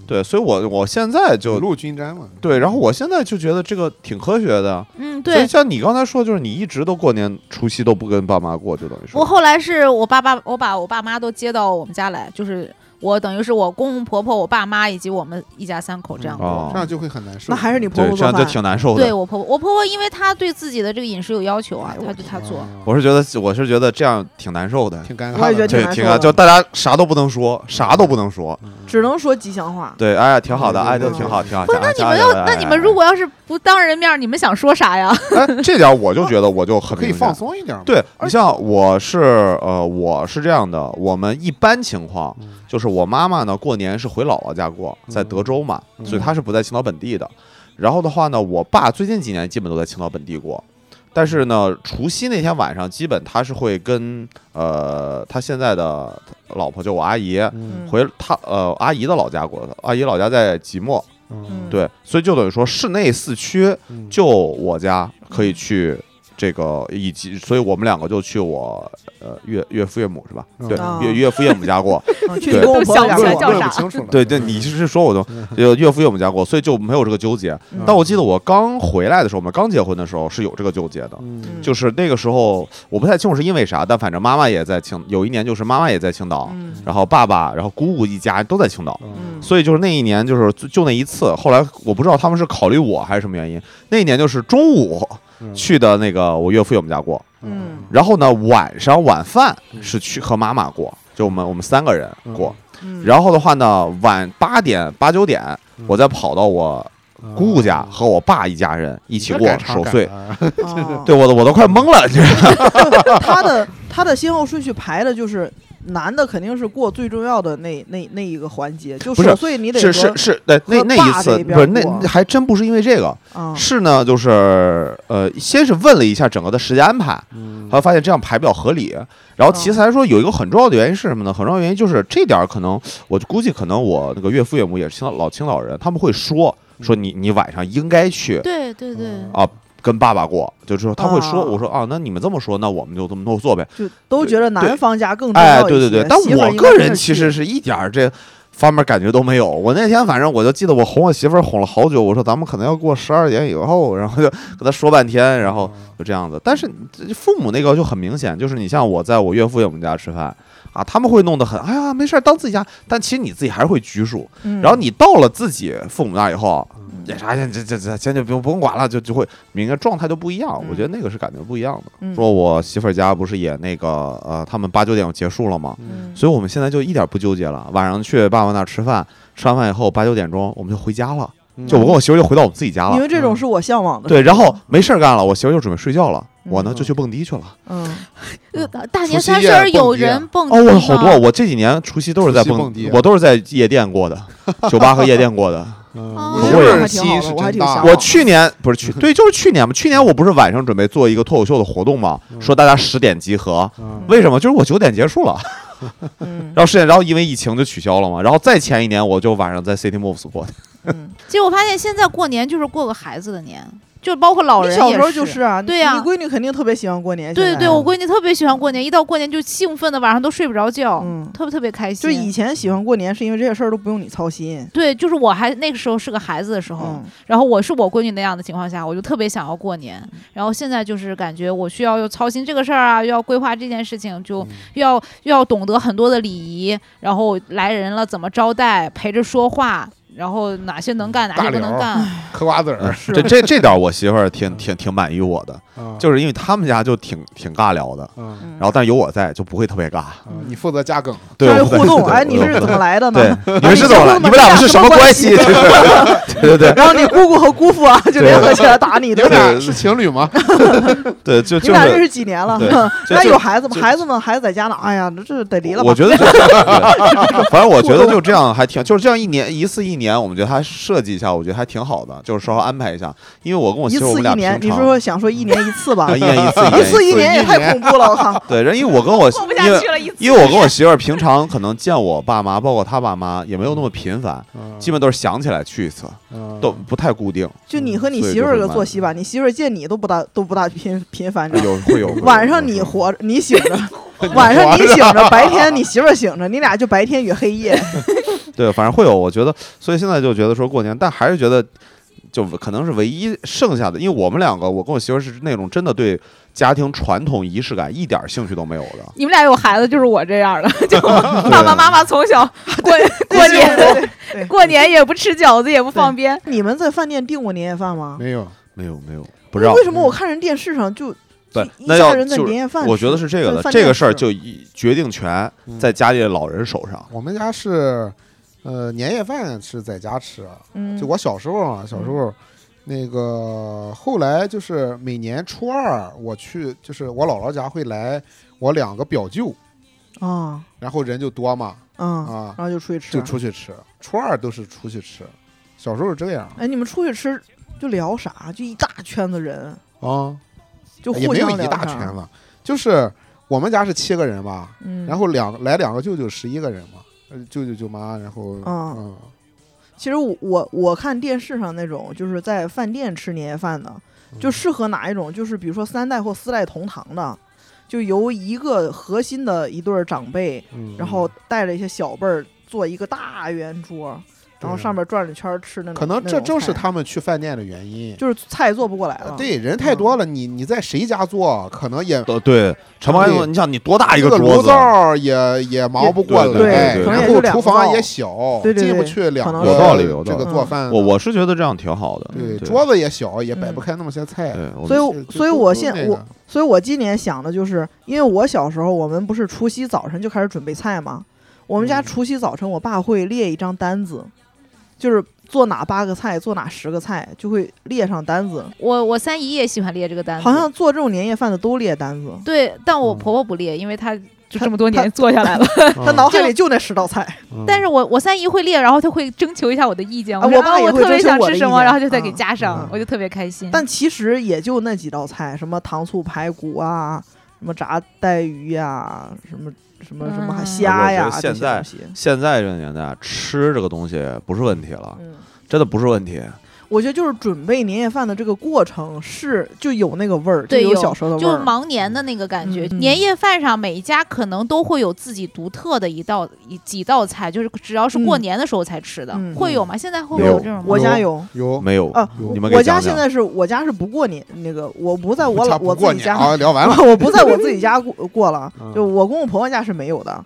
对，所以我我现在雨就露均沾嘛。对，然后我现在就觉得这个挺科学的。嗯，对所以。像你刚才说，就是你一直都过年除夕都不跟爸妈过，就等于说我后来是我爸爸，我把我爸妈都接到我们家来，就是我等于是我公公婆婆、我爸妈以及我们一家三口这样过。哦这样就会很难受。那还是你婆对，这样就婆做饭。挺难受的。对我婆婆，我婆婆因为她对自己的这个饮食有要求啊，她就她做。哦我是觉得，我是觉得这样挺难受的。挺尴尬的。我也觉得对，挺啊，挺难受的就大家啥都不能说，啥都不能说。嗯只能说吉祥话。对，哎，挺好的，哎，都挺好，挺好。不是，那你们要，那你们如果要是不当人面，你们想说啥呀？哎，这点我就觉得我就很明显可以放。松一点嘛。对你像我是呃，我是这样的，我们一般情况嗯就是我妈妈呢过年是回姥姥家过，在德州嘛，嗯。所以她是不在青岛本地的。然后的话呢，我爸最近几年基本都在青岛本地过，但是呢，除夕那天晚上，基本他是会跟呃他现在的老婆就我阿姨嗯。回他呃阿姨的老家过的，阿姨老家在即墨，对，所以就等于说市内四区嗯。就我家可以去这个以及，所以我们两个就去我呃岳岳父岳母是吧？嗯对，啊岳岳父岳母家过。对。对对，你是说我都有岳父岳母家过，所以就没有这个纠结。嗯但我记得我刚回来的时候，我们刚结婚的时候是有这个纠结的。就是那个时候，我不太清楚是因为啥，但反正妈妈也在青，有一年就是妈妈也在青岛，嗯然后爸爸，然后姑姑一家都在青岛，所以就是那一年就是就就那一次。后来我不知道他们是考虑我还是什么原因，那一年就是中午嗯去的那个我岳父岳母家过，嗯。然后呢晚上晚饭嗯是去和妈妈过，就我们我们三个人过。嗯。然后的话呢，晚八点八九点，嗯。我再跑到我姑姑家和我爸一家人一起过守岁。对，我都我都快懵了，你知道吗？他的他的先后顺序排的就是男的肯定是过最重要的那那那一个环节，就是守岁你得是是是，对，那那一次不是那还真不是因为这个，啊。是呢，就是呃，先是问了一下整个的时间安排，嗯。后来发现这样排比较合理。然后其次来说，有一个很重要的原因是什么呢？很重要的原因就是这点儿可能，我估计可能我那个岳父岳母也是青岛老青岛人，他们会说说你你晚上应该去对对对，啊跟爸爸过，就是说他会说，啊我说啊，那你们这么说，那我们就这么做呗。就都觉得男方家更重哎，要一些。对对对，但我个人其实是一点儿这方面感觉都没有。我那天反正我就记得我哄我媳妇儿哄了好久，我说咱们可能要过十二点以后，然后就跟她说半天，然后就这样子。但是父母那个就很明显，就是你像我在我岳父岳母家吃饭啊，他们会弄得很，哎呀没事儿当自己家，但其实你自己还是会拘束。嗯然后你到了自己父母那儿以后，嗯也啥这这这这先就不用不用管了，就就会明个状态就不一样。我觉得那个是感觉不一样的。嗯说我媳妇儿家不是也那个呃，他们八九点就结束了吗？嗯所以我们现在就一点不纠结了。晚上去爸爸那儿吃饭，吃完饭以后八九点钟我们就回家了，嗯就我跟我媳妇儿就回到我们自己家了。因为这种是我向往的。对，然后没事儿干了，我媳妇儿就准备睡觉了，我呢嗯就去蹦迪去了。嗯，呃大年三十有人蹦迪哦，我好多，我这几年除夕都是在蹦迪啊我都是在夜店过的，酒吧和夜店过的。嗯哦你不会这戏还挺好的是真大我去年不是去，对，就是去年嘛。去年我不是晚上准备做一个脱口秀的活动嘛，嗯说大家十点集合。嗯为什么？就是我九点结束了，嗯然后十点，然后因为疫情就取消了嘛。然后再前一年，我就晚上在 City Moves 过的。嗯，结果发现现在过年就是过个孩子的年，就包括老人也小时候就是啊，对呀你闺女肯定特别喜欢过年。对对，我闺女特别喜欢过年，一到过年就兴奋的晚上都睡不着觉，嗯特别特别开心。就以前喜欢过年是因为这些事儿都不用你操心。对，就是我还那个时候是个孩子的时候，嗯然后我是我闺女那样的情况下，我就特别想要过年。然后现在就是感觉我需要又操心这个事儿啊，又要规划这件事情，就嗯又要又要懂得很多的礼仪，然后来人了怎么招待，陪着说话，然后哪些能干，哪些不能干。嗑瓜子儿，这这这点我媳妇儿挺挺挺满意我的，嗯就是因为他们家就挺挺尬聊的，然后但有我在就不会特别尬。嗯你负责加梗，对，互动，哎，你是怎么？来的呢？对，你们是怎么来？你们俩是什么关系？对对对然后你姑姑和姑父啊，就联合起来打你，你对吧？们俩是情侣吗？对，就就你俩认。识几年了对？那有孩子吗？孩子们孩子在家呢，哎呀，这这得离了吧？我觉得反正我觉得就这样还挺，就是这样一年一次一年，我们觉得他设计一下，我觉得还挺好的，就是稍微安排一下。因为我跟我媳妇儿我们俩次一年，平常你是说想说一年一次吧啊？一年一次，一 次一一年也太恐怖了，我靠！对，人因为我跟我 因为下去了，一次因为我跟我媳妇儿平常可能见我爸妈，包括他爸妈，也没有那么频繁，嗯基本都是想起来去一次，嗯都不太固定。就你和你媳妇儿的作息吧，你媳妇儿见你都不大都不大频频繁着。有会 有晚上你活着，你醒着；晚上你醒着，白天你媳妇儿醒着，你俩就白天与黑夜。对，反正会有，我觉得，所以现在就觉得说过年，但还是觉得，就可能是唯一剩下的，因为我们两个，我跟我媳妇儿是那种真的对家庭传统仪式感一点儿兴趣都没有的。你们俩有孩子，就是我这样的，就爸爸妈妈从小过过年过年也不吃饺子，也不放鞭。你们在饭店订过年夜饭吗？没有，没有没有，不知道为。什么我看人电视上就对一，那要家人在就年夜饭，我觉得是这个的，这个事儿就一决定权嗯在家里的老人手上。我们家是，呃，年夜饭是在家吃，嗯，就我小时候啊，小时候。那个后来就是每年初二我去，就是我姥姥家会来我两个表舅，啊然后人就多嘛，嗯，啊，然后就出去吃，就出去吃。初二都是出去吃，小时候是这样哎，你们出去吃就聊啥？就一大圈子人，啊，就互也没有一大圈子，就是我们家是七个人嘛，嗯，然后两来两个舅舅十一个人嘛，呃舅舅舅妈，然后嗯。嗯。其实我我我看电视上那种就是在饭店吃年夜饭的，就适合哪一种？就是比如说三代或四代同堂的，就由一个核心的一对儿长辈，嗯。然后带着一些小辈儿做一个大圆桌，然后上面转着圈吃那种。可能这正是他们去饭店的原因。就是菜做不过来了。对，人太多了，你你在谁家做，可能也呃，对，陈宝对说，你想你多大一个桌子？炉灶也也忙不过来，对对然后厨房也小，对对对进不去两个有道理有道这个做饭的。我我是觉得这样挺好的。对对桌子也小，也摆嗯不开那么些菜。所以，所以我现我所以我今年想的就是，因为我小时候我们不是除夕早晨就开始准备菜吗？我们家嗯除夕早晨，我爸会列一张单子，就是做哪八个菜，做哪十个菜，就会列上单子。我我三姨也喜欢列这个单子，好像做这种年夜饭的都列单子，对，但我嗯婆婆不列，因为她就这么多年做下来了。他脑海里就那十道菜。嗯但是我我三姨会列，然后她会征求一下我的意见。啊我说啊我爸我特别想吃什么，然后就再给嗯加上嗯，我就特别开心。但其实也就那几道菜，什么糖醋排骨啊，什么炸带鱼呀、什么什么什么嗯虾呀、现在。现在这个年代，吃这个东西不是问题了，嗯，真的不是问题。我觉得就是准备年夜饭的这个过程是就有那个味儿，就对，有有小时候的味儿。就是忙年的那个感觉。年夜饭上每一家可能都会有自己独特的一道一几道菜，就是只要是过嗯年的时候才吃的，嗯会有吗？现在会有有这种吗？我家有有没有啊，有你们我家现在是我家是不过年，那个我不在我老不过年我自己家，啊，聊完了。我不在我自己家过过了嗯，就我公公婆婆家是没有的。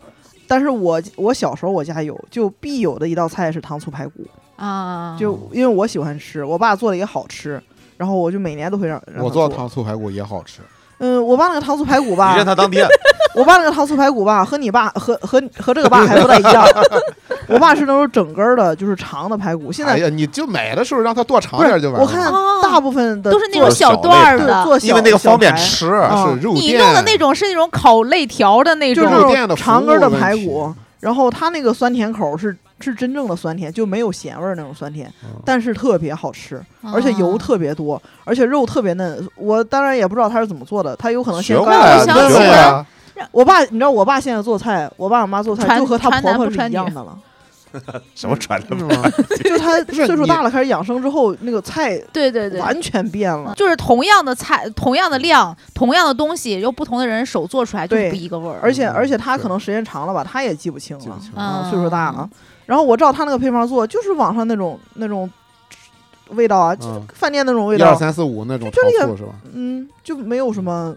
但是我我小时候我家有，就必有的一道菜是糖醋排骨，啊，就因为我喜欢吃，我爸做的也好吃，然后我就每年都会让我做糖醋排骨也好吃，嗯，我爸那个糖醋排骨吧你，认他当爹，我爸那个糖醋排骨吧，和你爸和和和这个爸还不太一样。我爸是那种整根儿的，就是长的排骨。现在哎呀，你就买的时候让它剁长点就完了。我看哦大部分的都是那种小段儿的。做小因为那个方便小排吃。啊是肉你弄的那种是那种烤肋条的那种长根儿的排骨，然后它那个酸甜口是是真正的酸甜，就没有咸味儿那种酸甜，嗯但是特别好吃，而且油啊特别多，而且肉特别嫩。我当然也不知道他是怎么做的，他有可能先高学过呀，我想学起来过呀。我爸，你知道我爸现在做菜，我爸我妈做菜就和他婆婆是一样的了。什么传的？是吗？就他岁数大了，开始养生之后，那个菜对对对，完全变了。就是同样的菜，同样的量，同样的东西，由不同的人手做出来就是不一个味儿。而且嗯而且他可能时间长了吧，他也记不清了嗯岁数大了。然后我照他那个配方做，就是网上那种那种味道啊，饭店那种味道，一二三四五那种糖醋是吧？嗯，就没有什么。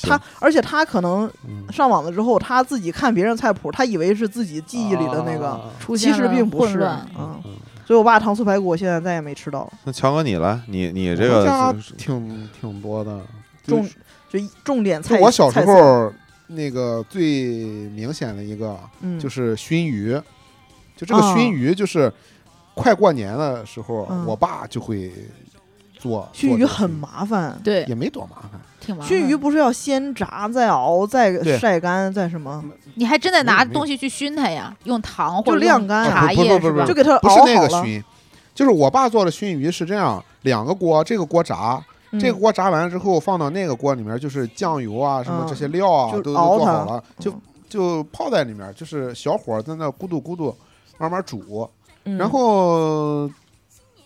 他而且他可能嗯，上网了之后，他自己看别人菜谱，他以为是自己记忆里的那个，啊其实了并不是。混乱嗯，嗯所以我爸糖醋排骨我现在再也没吃到，那强哥你来，你你这我家个挺挺多的。就重就重点菜。我小时菜色，候那个最明显的一个嗯，就是熏鱼，就这个啊熏鱼就是快过年的时候，嗯我爸就会做熏鱼很麻烦。对，也没多麻烦。挺麻烦。熏鱼不是要先炸再熬再晒干再什么，你还真得拿东西去熏它呀，用糖或者晾干茶啊不不叶是吧不不不就给它不是熬好了。那个熏，就是我爸做的熏鱼是这样，两个锅，这个锅炸，嗯这个锅炸完之后放到那个锅里面，就是酱油啊什么嗯这些料啊就都都熬好了，就嗯就泡在里面，就是小火在那咕嘟咕嘟慢慢煮。嗯然后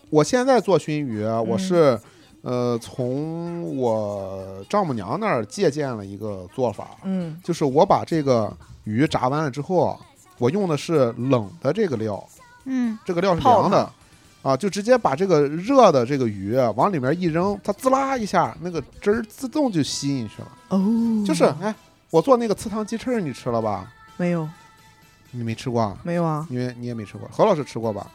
我现在做熏鱼啊，我嗯是呃从我丈母娘那儿借鉴了一个做法，嗯就是我把这个鱼炸完了之后啊，我用的是冷的这个料，嗯，这个料是凉的。啊，就直接把这个热的这个鱼啊往里面一扔，它滋啦一下，那个汁儿自动就吸进去了。哦，就是，哎，我做那个祠堂鸡翅，你吃了吧？没有你没吃过啊？没有啊，因为你也没吃过，何老师吃过吧？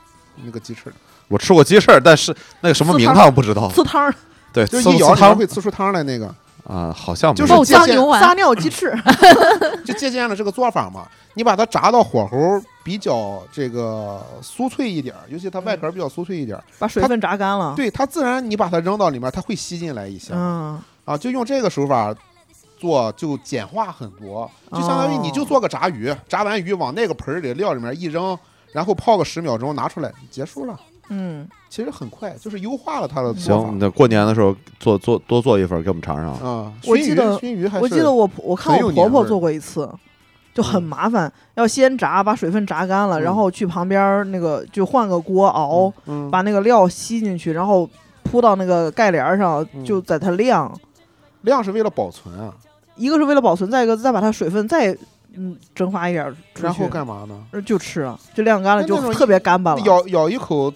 那个鸡翅，我吃过鸡翅，但是那个什么名堂我不知道。刺汤儿对，就是一咬汤会呲出汤来那个，啊，好像就是撒尿鸡翅，就借鉴了这个做法嘛。你把它炸到火候比较这个酥脆一点，尤其它外壳比较酥脆一点，把水分炸干了。对它自然你把它扔到里面，它会吸进来一些。嗯，啊，就用这个手法做，就简化很多，就相当于你就哦做个炸鱼，炸完鱼往那个盆儿里料里面一扔，然后泡个十秒钟拿出来，结束了。嗯，其实很快，就是优化了它的做法行，那过年的时候做做多做一份给我们尝尝。啊。熏鱼我记得熏鱼还是我记得我我看我婆婆做过一次，就很嗯麻烦，要先炸，把水分炸干了，然嗯后去旁边儿那个就换个锅熬，嗯把那个料吸进去，然后铺到那个盖帘儿上，嗯就在它晾。晾是为了保存啊，一个是为了保存，再一个再把它水分再嗯蒸发一点儿出去，然后干嘛呢？呃就吃啊，就晾干了，就特别干巴了。咬咬一口呲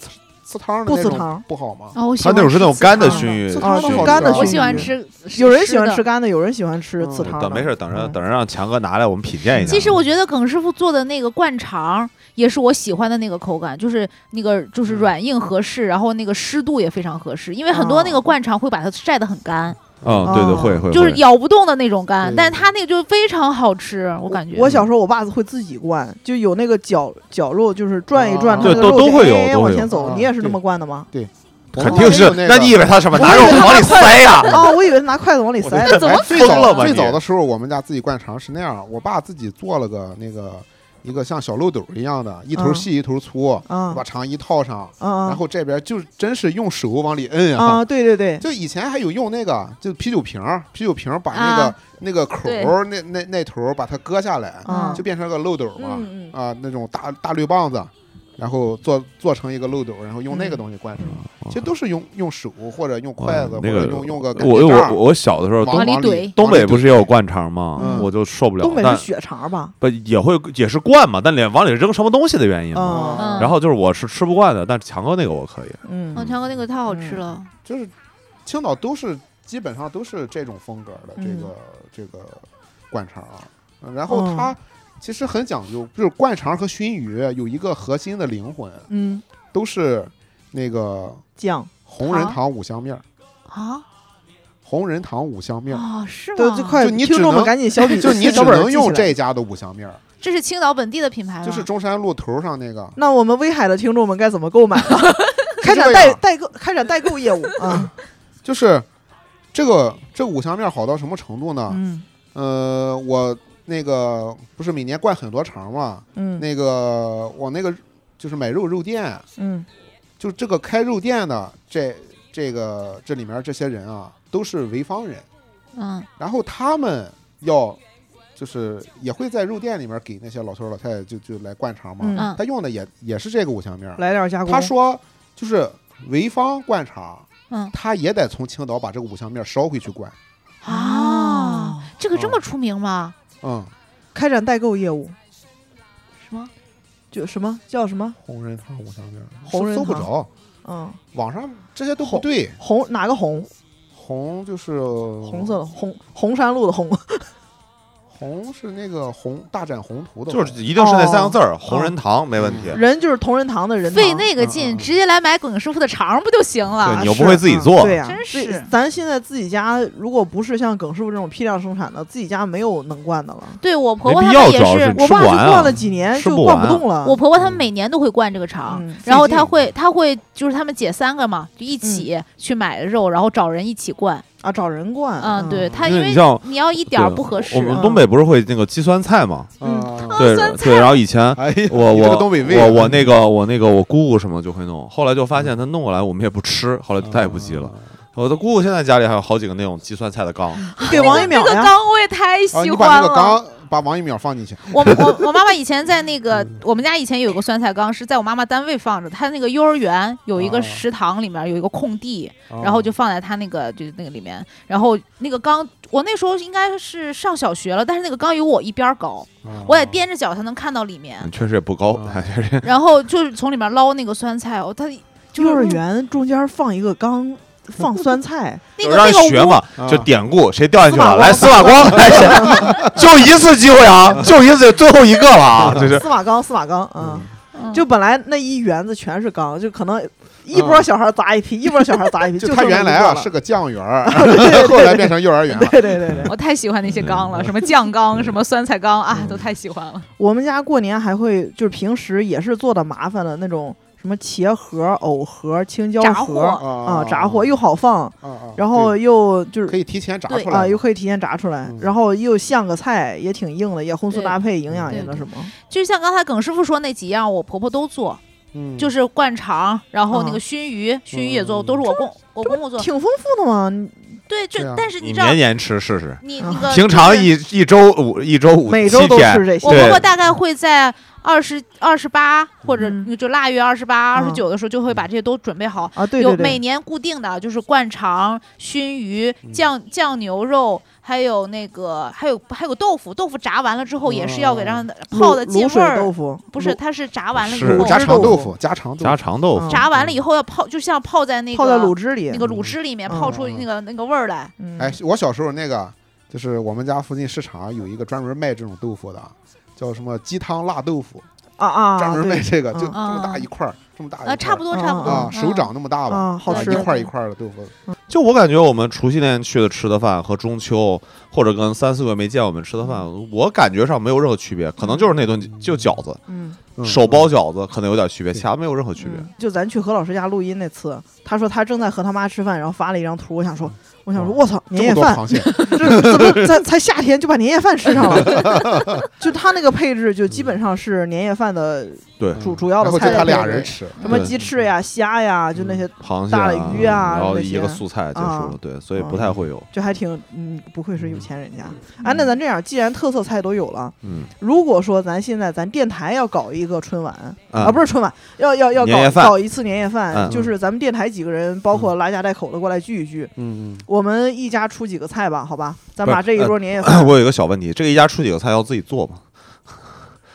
呲汤的那种不呲汤不好吗？哦，我喜它欢那种是那种干的熏鱼，刺啊，干的我喜欢吃，有人喜欢吃干的，有人喜欢吃嗯刺汤的。等没事，等着嗯等着让强哥拿来，我们品鉴一下。其实我觉得耿师傅做的那个灌肠也是我喜欢的那个口感，就是那个就是软硬合适，然后那个湿度也非常合适。因为很多那个哦灌肠会把它晒得很干，嗯，对对哦会会，就是咬不动的那种干，但是它那个就非常好吃，我感觉。我小时候，我爸会自己灌，就有那个绞绞肉，就是转一转，对都都会有哎都会往前走。啊你也是这么灌的吗？对肯定是那。你以为他什么拿肉往里塞呀？啊，我以为拿筷子往里塞呢。怎么哎最疯早最早的时候，我们家自己灌肠是那样，我爸自己做了个那个一个像小漏斗一样的，一头嗯。细一头粗，啊把肠衣套上，啊然后这边就真是用手往里摁啊！对对对，就以前还有用那个，就啤酒瓶，啤酒瓶把那个、啊那个口那那那头把它割下来，啊就变成个漏斗嘛，啊，那种大大绿棒子，然后做做成一个漏斗，然后用那个东西灌肠，其实都是用用手或者用筷子，那个或者用用个我我我小的时候东北东北不是也有灌肠吗？嗯我就受不了，但东北是血肠吧？不也会也是灌嘛，但脸往里扔什么东西的原因然后就是我是吃不惯的，但是强哥那个我可以。嗯哦，强哥那个太好吃了。就是青岛都是基本上都是这种风格的这嗯个、这个灌肠然后嗯它其实很讲究，就是灌肠和熏鱼有一个核心的灵魂，嗯，都是那个酱红仁堂五香面儿，啊红仁堂五香面儿。哦，是吗？对，就你只听众们能赶紧小笔，就你只能用。这家的五香面儿，这是青岛本地的品牌吗？就是中山路头上那个。那我们威海的听众们该怎么购买呢？开展代代购，开展代购业务 啊。就是这个这个五香面好到什么程度呢？嗯呃，我那个不是每年灌很多肠嘛，嗯那个我那个就是买肉肉店，嗯就这个开肉店的这这个这里面这些人啊，都是潍坊人，嗯然后他们要就是也会在肉店里面给那些老头老太太就就来灌肠嘛，嗯，嗯他用的也也是这个五香面儿。来点加工。他说就是潍坊灌肠，嗯他也得从青岛把这个五香面儿捎回去灌，啊，这个这么哦出名吗？嗯，开展代购业务？就什么叫什么？红人堂五香面红仁堂搜不着，嗯，网上这些都不红对，红哪个红？红就是红色的红，红山路的红。红是那个红大展宏图的，就是一定是那三个字儿，哦红仁堂没问题。人就是同仁堂的人，费那个嗯劲，嗯直接来买耿师傅的肠不就行了对？你又是不会自己嗯做对呀、真是咱现在自己家，如果不是像耿师傅这种批量生产的，自己家没有能灌的了。对我婆婆也是，我爸就灌了几年就灌不动了。我婆婆他们嗯每年都会灌这个肠，嗯然后费劲她会他会就是他们姐三个嘛，就一起去买肉，然后找人一起灌。啊找人灌，嗯，对，他因为你要一点儿不合适我，们嗯东北不是会那个鸡酸菜嘛？嗯啊对对，然后以前哎，我我我我那个我那个我姑姑什么就会弄，后来就发现她弄过来我们也不吃，后来就再也不鸡了。我的姑姑现在家里还有好几个那种鸡酸菜的缸，你给王一淼呀，这个缸我也太啊，喜欢了。把王一淼放进去，我我 我妈妈以前在那个嗯我们家以前有个酸菜缸，是在我妈妈单位放着，她那个幼儿园有一个哦。食堂里面有一个空地，哦。然后就放在她那个就是那个里面，然后那个缸我那时候应该是上小学了，但是那个缸有我一边儿高，哦我得踮着脚才能看到里面，嗯确实也不高嗯，确实然后就是从里面捞那个酸菜，哦，它幼儿园中间放一个缸，放酸菜，就让那个那个屋人学嘛，啊就典故，谁掉下去了？来，司马光，来谁 就一次机会啊，就一次，最后一个了啊，就是司马缸，司马缸，嗯，嗯就本来那一园子全是缸，就可能一波小孩砸一批，一波小孩砸一批，就他原来啊是个酱园儿，后来变成幼儿园了。对对对对，我太喜欢那些缸了，什么酱缸，什么酸菜缸啊，都太喜欢了。我们家过年还会就是平时也是做的麻烦的那种什么茄盒、藕盒、青椒盒货啊，炸货又好放，然后又就是可以提前炸出来啊又可以提前炸出来嗯，然后又像个菜，也挺硬的，也荤素搭配，营养也对那什么。就像刚才耿师傅说那几样，我婆婆都做，嗯就是灌肠，然后那啊个熏鱼，熏鱼也做，嗯都是我公我公公做。挺丰富的嘛，你对，就对啊。你但是知道年年吃试试，你那个平常一一周五一周五每周都七天吃这些我婆婆大概会在二十二十八或者嗯就腊月二十八、二十嗯九的时候，就会把这些都准备好。啊，对有每年固定的就是灌肠、熏鱼、嗯。酱酱牛肉，还有那个还有还有豆腐，豆腐炸完了之后也是要给让它泡的进味儿。豆腐不是，它是炸完了以是后，加汁豆腐长豆腐，加长豆家腐，常豆腐嗯，炸完了以后要泡，就像泡在那个泡在卤汁里那。个卤汁里面，嗯泡出那个那个味儿来。嗯哎，我小时候那个就是我们家附近市场有一个专门卖这种豆腐的，叫什么鸡汤辣豆腐，啊啊，专门卖这个，就嗯这么大一块儿，这么大一块啊，儿差不多，差不多啊，嗯手掌那么大吧，一块儿一块儿的豆腐，就我感觉我们除夕那天去的吃的饭和中秋或者跟三四个月没见我们吃的饭，我感觉上没有任何区别，可能就是那顿就饺子，嗯，嗯。手包饺子可能有点区别，其他没有任何区别。嗯。就咱去何老师家录音那次，他说他正在和他妈吃饭，然后发了一张图，我想说，我想说，我操，年夜饭，这怎么才才夏天就把年夜饭吃上了？就他那个配置，就基本上是年夜饭的对，主主要的然后就他菜的配置，俩人吃，什么鸡翅呀、虾呀，就那些螃蟹、大的鱼啊然后那一个素菜结束啊了，对，所以不太会有。就还挺，嗯，不愧是有钱人家。哎，那咱这样，既然特色菜都有了，嗯，如果说咱现在咱电台要搞一个春晚啊啊，不是春晚，要要要搞搞一次年夜饭，嗯就是咱们电台几个人，包括拉家带口的过来聚一聚，嗯嗯，我们一家出几个菜吧，好吧？咱把这一桌年夜饭，我有一个小问题，这个一家出几个菜要自己做吗？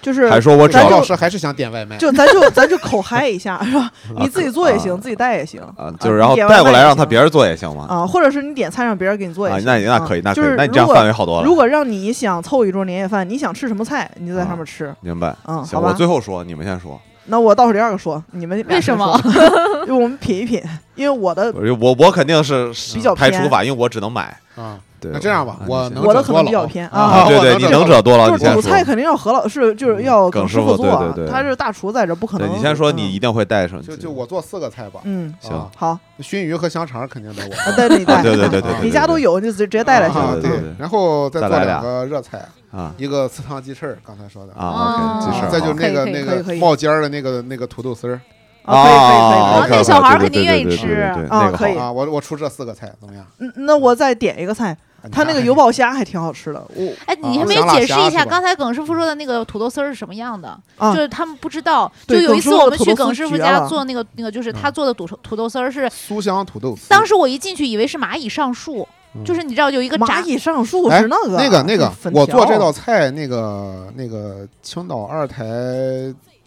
就是还说我只咱就要老师还是想点外卖，就咱就咱就口嗨一下，是吧？你自己做也行，啊自己带也行啊，就是然后带过来让他别人做也行吗？啊，或者是你点菜让别人给你做也啊，行。那那可以，那可以，那你这样就是如果范围好多了。如果让你想凑一桌年夜饭，你想吃什么菜，你就在上面吃。明白，嗯，行，好吧我。最后说，你们先说。那我倒数第二个说，你们为什么先说？因为我们品一品，因为我的我我我肯定是比较偏排除法，因为我只能买。啊，对，那这样吧啊，我能我的可能比较偏啊啊，对对，你能者多劳，就是你先说。主菜肯定要何老是就是要耿师师傅做啊，对对对。他是大厨在这，不可能。对你先说，嗯。你一定会带上去。就就我做四个菜吧，嗯，行。啊好，熏鱼和香肠肯定得我那带着你带，啊对对对对对对你家都有，你就直接带来行。对对然后再做两个热菜，啊。一个刺汤鸡翅，刚才说的。啊鸡翅再就好那个那个冒尖儿的那个那个土豆丝儿啊，可以可以可以啊可以。那个小孩儿肯定愿意吃啊可以啊，我我出这四个菜怎么样？嗯，那我再点一个菜，啊他那个油爆虾还挺好吃的。我哎，你还没解释一下刚才耿师傅说的那个土豆丝儿是什么样的？啊就是他们不知道。就对有一次耿师傅我们去耿师傅家做那个那个，就是他做的土土豆丝儿是，酥香土豆丝。当时我一进去以为是蚂蚁上树，嗯就是你知道有一个蚂蚁上树哎是那个那个那个我做这道菜，那个那个青岛二台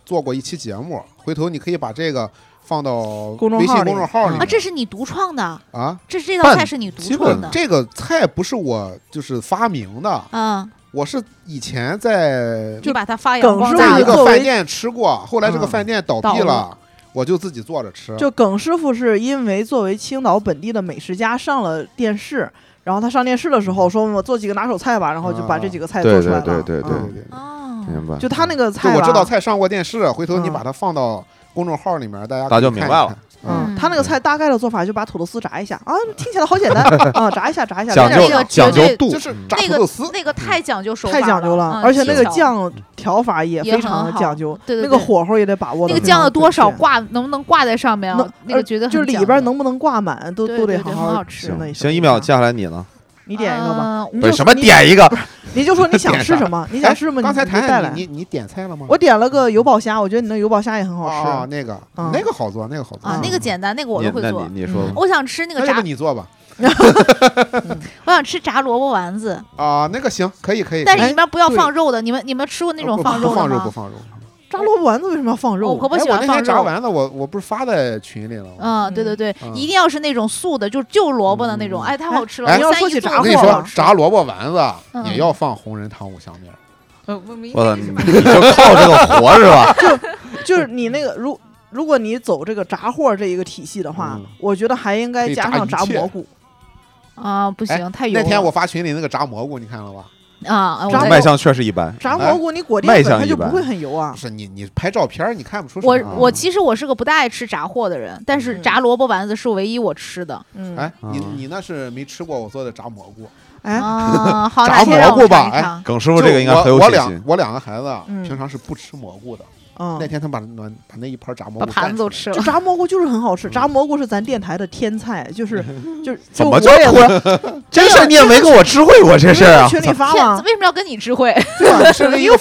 做过一期节目，回头你可以把这个放到公众号里微信公众号里啊，这是你独创的，啊。这是这道菜是你独创的。这个菜不是我就是发明的，嗯，我是以前在就把它发扬耿师傅光大。在一个饭店吃过，后来这个嗯饭店倒闭了，我就自己做着吃。就耿师傅是因为作为青岛本地的美食家上了电视，然后他上电视的时候说我做几个拿手菜吧，然后就把这几个菜做出来了。对对对对嗯对对，哦，明白。就他那个菜吧，我这道菜上过电视，回头你嗯把它放到公众号里面，大家大家就明白了。嗯，嗯他那个菜大概的做法就把土豆丝炸一下啊，听起来好简单 啊，炸一下炸一下，讲究炸一下那个讲究度，就是嗯炸那个土豆丝，那个太讲究手法太讲究了，嗯而且那个酱调法也非常的好讲究，对对对那个火候也得把握的那个酱的多少挂能不能挂在上面？那个觉得就是里边能不能挂满，都对都得好很好吃吃那行，一秒，接下来你呢？你点一个吧，嗯你就不是什么点一个？你就说你想吃什么，你想吃什么，刚才你就带来你。你你点菜了吗？我点了个油爆虾，我觉得你那油爆虾也很好吃。啊，那个嗯那个好做，那个好做啊，那个嗯简单，那个我你那都会做。你你说吧我想吃那个炸那要不，你做吧。我想吃炸萝卜丸子，啊，那个行，可以可以。但是里面不要放肉的。你们你们吃过那种放肉的不放肉不吗？放肉。炸萝卜丸子为什么要放肉？我婆婆哎，喜欢放我那天炸。丸子，我我不是发在群里了吗？嗯，对对对，嗯一定要是那种素的，就是就萝卜的那种，嗯哎，太好吃了。哎你要说起炸我跟你说货，炸萝卜丸子嗯也要放红人汤五香面。呃我没我操，你你就靠这个活是吧？就就是你那个如如果你走这个炸货这一个体系的话嗯，我觉得还应该加上炸蘑菇。啊，不行，太油了。那天我发群里那个炸蘑菇，你看了吧？啊，我卖相确实一般。炸蘑菇你裹卖淀粉它就不会很油啊不。是你你拍照片儿你看不出我。我其实我是个不大爱吃炸货的人，但是嗯炸萝卜丸子是唯一我吃的。嗯，哎，你嗯你那是没吃过我做的炸蘑菇。哎，啊，好，炸蘑菇吧哎。耿师傅这个应该很有信心。我我两我两个孩子啊嗯平常是不吃蘑菇的，嗯那，天他把暖把那一盘炸蘑把菇盘子都吃了就。炸蘑菇就是很好吃，炸蘑菇是咱电台的天菜，就是 就是我怎么就也会这 事儿你也没跟我知会过这事儿啊！群里发天，吗？为什么要跟你知会？对吧？身为一个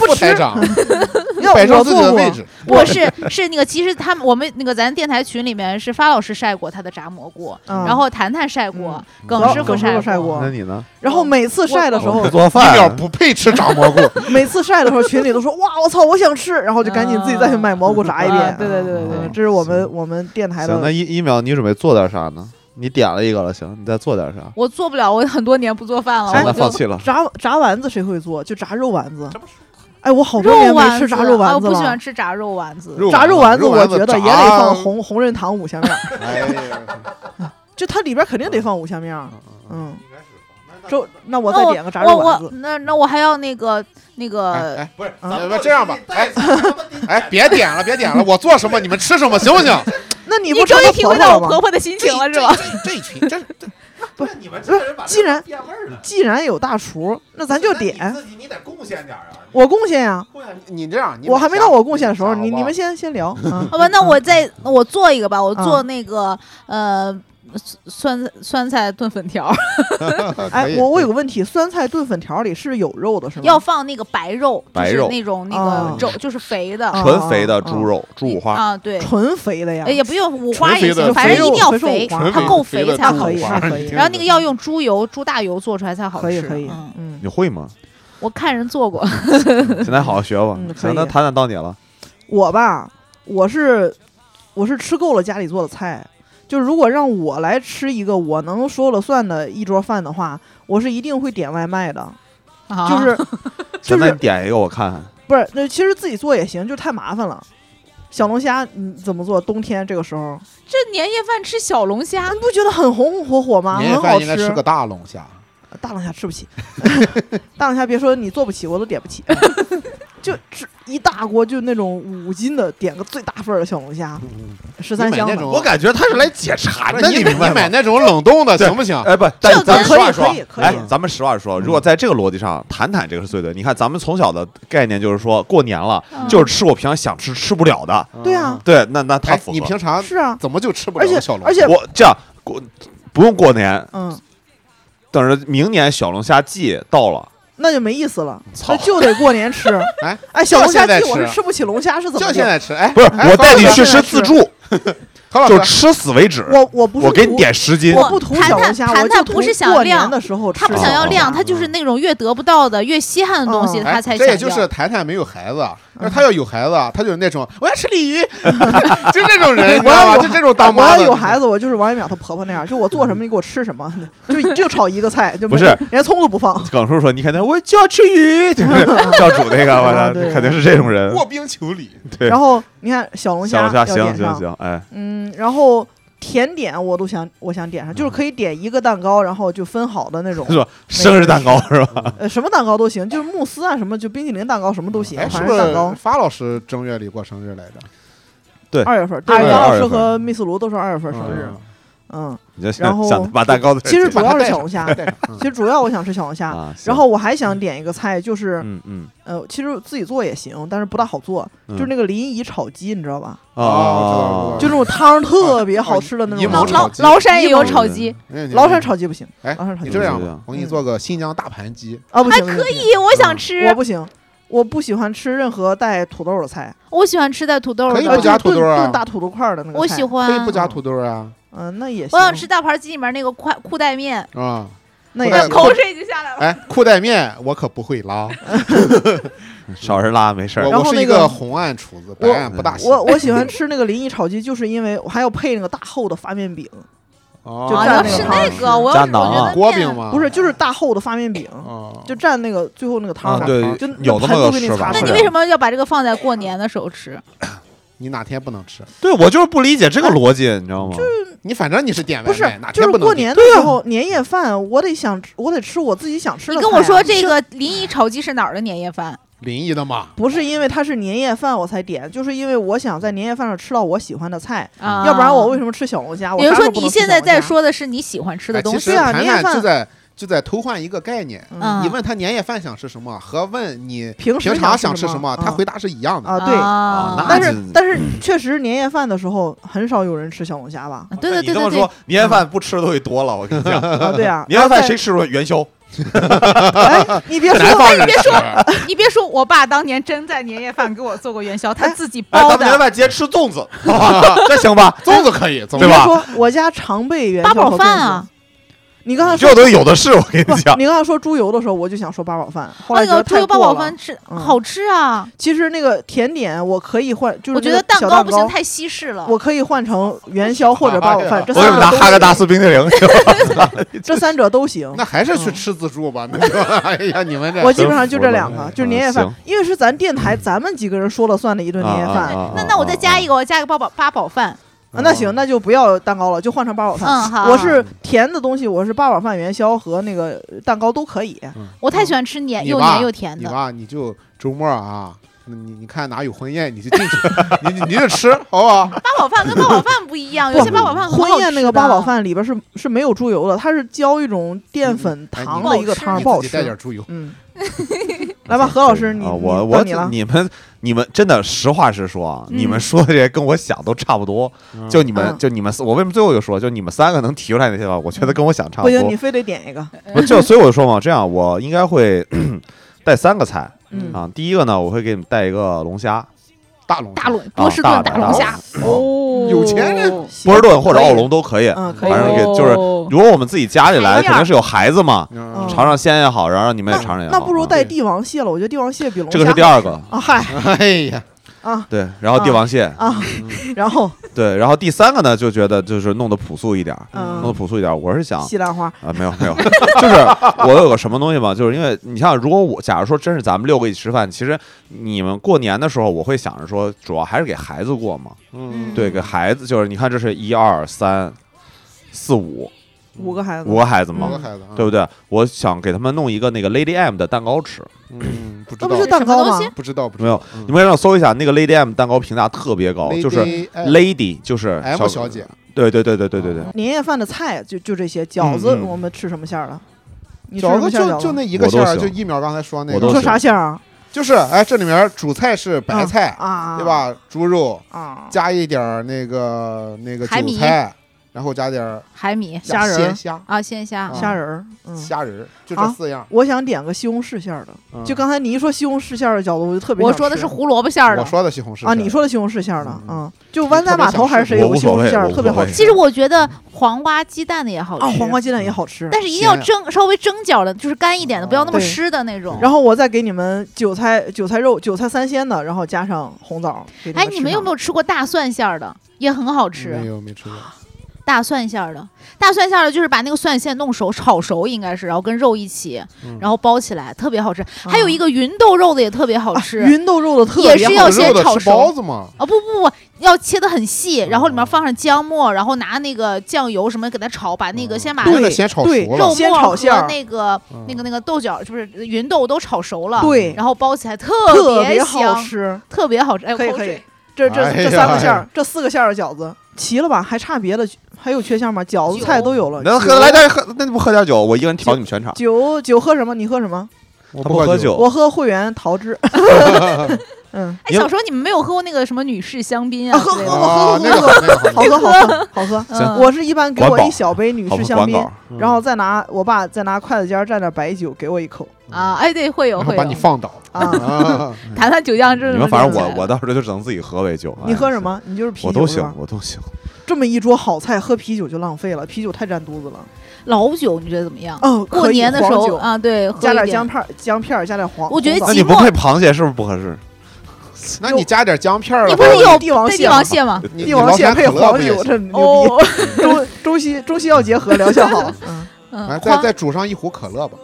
摆正自己我做过的位置。我是是那个，其实他们我们那个咱电台群里面是发老师晒过他的炸蘑菇，嗯然后谈谈晒过，嗯耿师傅耿师傅晒过。那你呢？然后每次晒的时候我不，做一秒，不配吃炸蘑菇，每次晒的时候，群里都说哇，我操，我想吃，然后就赶紧自己再去买蘑菇炸一啊遍。对对对对嗯对这是我们我们电台行，那。一一秒你准备做点啥呢？你点了一个了，行，你再做点啥？我做不了，我很多年不做饭了，行，我放弃了。炸炸丸子谁会做？就炸肉丸子。哎，我好多年没吃炸肉丸子了我不喜欢。吃炸肉丸子。炸肉丸子，我觉得也得放红 红润堂五香面儿，哎呀，就它里边肯定得放五香面儿。嗯，就那我再点个炸肉丸子。那那我还要那个那哎个哎，不是，啊咱们这样吧，哎哎，别点了，别点了，我做什么你们吃什么，行不行？那你不终于体会到？我婆婆的心情了是吧？这这一群，这这不你们这人把既然变味儿了，既然有大厨，那咱就点。自己你得贡献点啊！我贡献呀，你这样，我还没到我贡献的时候，你你你们先先聊。啊好吧，那我再我做一个吧，我嗯做那个呃酸酸菜炖粉条，哎，我我有个问题，酸菜炖粉条里是有肉的，是吗？要放那个白肉，就是白肉那种那啊个肉，就是肥的啊纯肥的猪肉，猪五花，啊，对。纯肥的呀哎，。也不用五花也行，反正一定要肥它够纯肥才好吃。那可以，然后那个要用猪油、猪大油做出来才好吃。可以可以，嗯，嗯，你会吗？我看人做过，现在好好学吧行，那谈谈到你了。我吧，我是我是吃够了家里做的菜，就如果让我来吃一个我能说了算的一桌饭的话，我是一定会点外卖的，啊就是 就是你点一个我看看。不是那其实自己做也行，就是太麻烦了。小龙虾你怎么做？冬天这个时候，这年夜饭吃小龙虾你，不觉得很红红火火吗？年夜很好吃饭应该吃。个大龙虾，大龙虾吃不起，大龙虾别说你做不起，我都点不起。就吃一大锅，就那种五斤的，点个最大份儿的小龙虾，十三香那种我感觉他是来解馋的，你明白吗你买？那种冷冻的行不行？哎，不，但咱们这个实话说可以可以可以，哎，咱们实话说，如果在这个逻辑上，谈谈这个是对的。你看，咱们从小的概念就是说，过年了嗯就是吃我平常想吃吃不了的。对啊对，那那他哎符，合。你平常是啊，怎么就吃不了小龙虾？而且我这样过不用过年，嗯，等着明年小龙虾季到了，那就没意思了，那就得过年吃。哎哎，小龙虾季就现在吃我是吃不起龙虾是怎么的？就现在吃，哎，不是哎我带你去吃自助，何老师，就吃死为止。我我不是我给你点十斤，我不图小龙虾，谈谈我不是想过量的时候他不想要哦量，他就是那种越得不到的、越稀罕的东西，他才想要。这也就是谈谈没有孩子，那他要有孩子，他就是那种我要吃鲤鱼，就这种人，你知道吧？我要有就这种当我妈的。要有孩子，我就是王一淼他婆婆那样，就我做什么你给我吃什么，就就炒一个菜，就不是连葱都不放。耿叔说：“你看他，我就要吃鱼，就是 教主那个，我操，肯定是这种人。卧冰求鲤，对，然后你看小龙虾小龙虾行，行行，哎，嗯，然后甜点我都想我想点上，就是可以点一个蛋糕，然后就分好的那种 是吧生日蛋糕是吧？呃，什么蛋糕都行，就是慕斯啊什么，就冰淇淋蛋糕什么都行哎，，是反不是正蛋糕。发老师正月里过生日来着？对二月份，对，二月高老师二月份和密斯卢都是二月份生日。嗯嗯，你就然后想想把蛋糕的其实主要是小龙虾，其实主要我想吃小龙虾。啊，然后我还想点一个菜，就是嗯嗯呃，其实自己做也行，但是不大好做，嗯就是那个临沂炒鸡，你知道吧？啊哦就那种汤特别好吃的那种崂炒蒙炒鸡崂山也有炒鸡，崂山炒鸡不行哎崂山炒鸡你这样吧，我给你做个新疆大盘鸡，啊，不还可以，我想吃我，不行，我不喜欢吃任何带土豆的菜，我喜欢吃带土豆的可以不，加土豆啊炖炖大土豆块的那个菜我喜。欢。可以不加土豆啊嗯，那也行。我想吃大盘鸡里面那个块裤带面，啊！那口水已经下来了。哎，裤带面我可不会 拉，少人拉没事儿我我是一然后那个个红案厨子，白案不大行。我我喜欢吃那个临沂炒鸡，就是因为我还要配那个大厚的发面饼，哦就啊，要是蘸那个我要是加馕啊我觉锅饼吗？不是就是大厚的发面饼，哦，就蘸那个最后那个汤对就有那么个盘都给你吃法擦那你为什么要把这个放在过年的时候吃？你哪天不能吃？对我就是不理解这个逻辑，你知道吗？就是你反正你是点外不是卖，哪，就是天不能点过年的时候年夜饭，我得想吃，我得吃我自己想吃的啊。你跟我说这个临沂炒鸡是哪儿的年夜饭？临沂的嘛？不是因为它是年夜饭我才点，就是因为我想在年夜饭上吃到我喜欢的菜，啊，要不然我为什么吃小龙虾？我也就是说，啥时候不能吃你现在小龙虾在说的是你喜欢吃的哎，东西其实对啊谈年夜饭在就在偷换一个概念。嗯你问他年夜饭想吃什么，和问你平平常想想吃什么，他啊回答是一样的。啊，对。啊那但是就但是确实年夜饭的时候很少有人吃小龙虾吧？对对对对对你这么说，，年夜饭不吃的东西多了，我跟你讲，啊，对啊。年夜饭谁吃过元宵？哎，你别说，哎、你别说你别说，我爸当年真在年夜饭给我做过元宵，他自己哎，包咱们年夜的。饭直接吃粽子，这行吧？粽子可以，对吧别说，我家常备元宵八宝饭啊！你刚才说这都有的是，我跟你讲。你刚才说猪油的时候，我就想说八宝饭，后来那个猪油八宝饭吃嗯好吃啊！其实那个甜点我可以换，就是我觉得蛋糕不行，太西式了。我可以换成元宵 或者八宝饭，这三者都行哈根达斯冰淇淋，这三者都行。那还是去吃自助吧。那个，哎呀，你们这我基本上就这两个，就是年夜饭行，因为是咱电台咱们几个人说了算的一顿年夜饭。啊那那我再加一个，我加一个八宝八宝饭。啊，那行，那就不要蛋糕了，就换成八宝饭。嗯，好。我是甜的东西，我是八宝饭、元宵和那个蛋糕都可以。我太喜欢吃黏又黏又甜的。你吧，你就周末啊，你你看哪有婚宴，你就进去，你你你就吃，好不好？八宝饭跟八宝饭不一样，有些八宝饭婚宴那个八宝饭里边是是没有猪油的，它是浇一种淀粉哎糖的一个汤，不好你自己带吃。点猪油，嗯，来吧，何老师，你啊，我我你了。你们你们真的实话实说啊，嗯你们说的这些跟我想都差不多。就你们嗯就你们，我为什么最后又说，就你们三个能提出来那些吧？我觉得跟我想差不不行，多你。非得点一个。不就 所以我就说嘛，这样我应该会带三个菜嗯啊。第一个呢，我会给你们带一个龙虾，大龙大龙波士顿大龙虾，哦。有钱人。波士顿或者奥龙都可以。嗯，可以。反正给就是如果我们自己家里来，肯定是有孩子嘛，尝尝鲜也好，然后让你们也尝尝也好。啊那不如带帝王蟹了，我觉得帝王蟹比龙这个是第二个。啊，嗨哎呀，啊。对，然后帝王蟹，啊，然后？对，然后第三个呢，就觉得就是弄得朴素一点儿，弄得嗯，朴素一点儿。我是想西兰花，啊，没有没有，就是我有个什么东西嘛，就是因为你像，如果我假如说真是咱们六个一起吃饭，其实你们过年的时候，我会想着说，主要还是给孩子过嘛，嗯，对，给孩子就是你看这是一二三四五五个孩子，五个孩子嘛五个，孩子啊，对不对？我想给他们弄一个那个 Lady M 的蛋糕吃，嗯，不知道。那不是，蛋糕吗？不知道，不知没有你们让我搜一下那个 Lady M 蛋糕评价特别高，就是 Lady 就是哎 M 小姐，对对对对对对对，年夜饭的菜就就这些，饺子我们吃什么馅儿的？你吃什饺子？就就那一个馅儿，就一秒刚才说那个。我都行你说啥馅儿啊？就是哎，这里面主菜是白菜，啊，对？吧？猪肉啊，加一点儿那个那个韭菜，然后加点儿海米虾仁儿鲜虾、啊，鲜虾啊虾仁儿，嗯。虾仁儿，就这啊四样。我想点个西红柿馅儿的，嗯就刚才你一说西红柿馅儿的饺子，我就特别我说的是胡萝卜馅儿的。我说的西红柿啊，你说的西红柿馅儿的，嗯嗯，就湾仔码头还是谁有个西红柿馅儿特别好吃？其实我觉得黄瓜鸡蛋的也好吃，啊，黄瓜鸡蛋也好吃。但是一定要蒸，稍微蒸饺的，就是干一点的，不要那么湿的那种。然后我再给你们韭菜韭菜肉、韭菜三鲜的，然后加上红枣。给哎，你们有没有？有吃过大蒜馅儿的？也很好吃没。有没吃过。大蒜馅儿的，大蒜馅儿的就是把那个蒜馅弄熟，炒熟应该是，然后跟肉一起，嗯。然后包起来，特别好吃。还有一个芸豆肉的也特别好啊吃。芸豆肉的特别好也是要先炒熟。包子嘛，啊不不不，要切的很细，然后里面放上姜末，然后拿那个酱油什么给它炒，把那个先把那个先炒熟了。肉，先末和那个嗯。那个那个豆角，就是芸豆都炒熟了，对。然后包起来特特别好香，吃。特别好吃。可以可以。这这这三个馅儿，这四个馅儿的饺子齐了吧？还差别的？还有缺项吗？饺子菜都有了。能喝来点喝，那你不喝点酒？我一个人调你们全场。酒酒喝什么？你喝什么？我不喝酒我喝会员桃汁。嗯，哎，小时候你们没有喝过那个什么女士香槟啊喝啊之类的吗？啊，那个好喝好喝好喝。我是一般给我一小杯女士香槟，然后再拿我爸再拿筷子尖蘸点白酒给我一口啊，哎，对，会有会有。把你放倒啊。啊，谈谈酒酱这。你们反正我我到时候就只能自己喝呗酒。哎你喝什？么？你就是啤酒我都行？我都行。这么一桌好菜，喝啤酒就浪费了，啤酒太占肚子了。老酒你觉得怎么样？嗯，过年的时候啊，对，加点姜片，姜片加点黄。我觉得你不配螃蟹是不是不合适？那你加点姜片儿了，你不是有帝王蟹吗帝王蟹配黄酒，这这牛逼。哦，中中西中西药结合，疗效好。嗯嗯哎，再再煮上一壶可乐吧，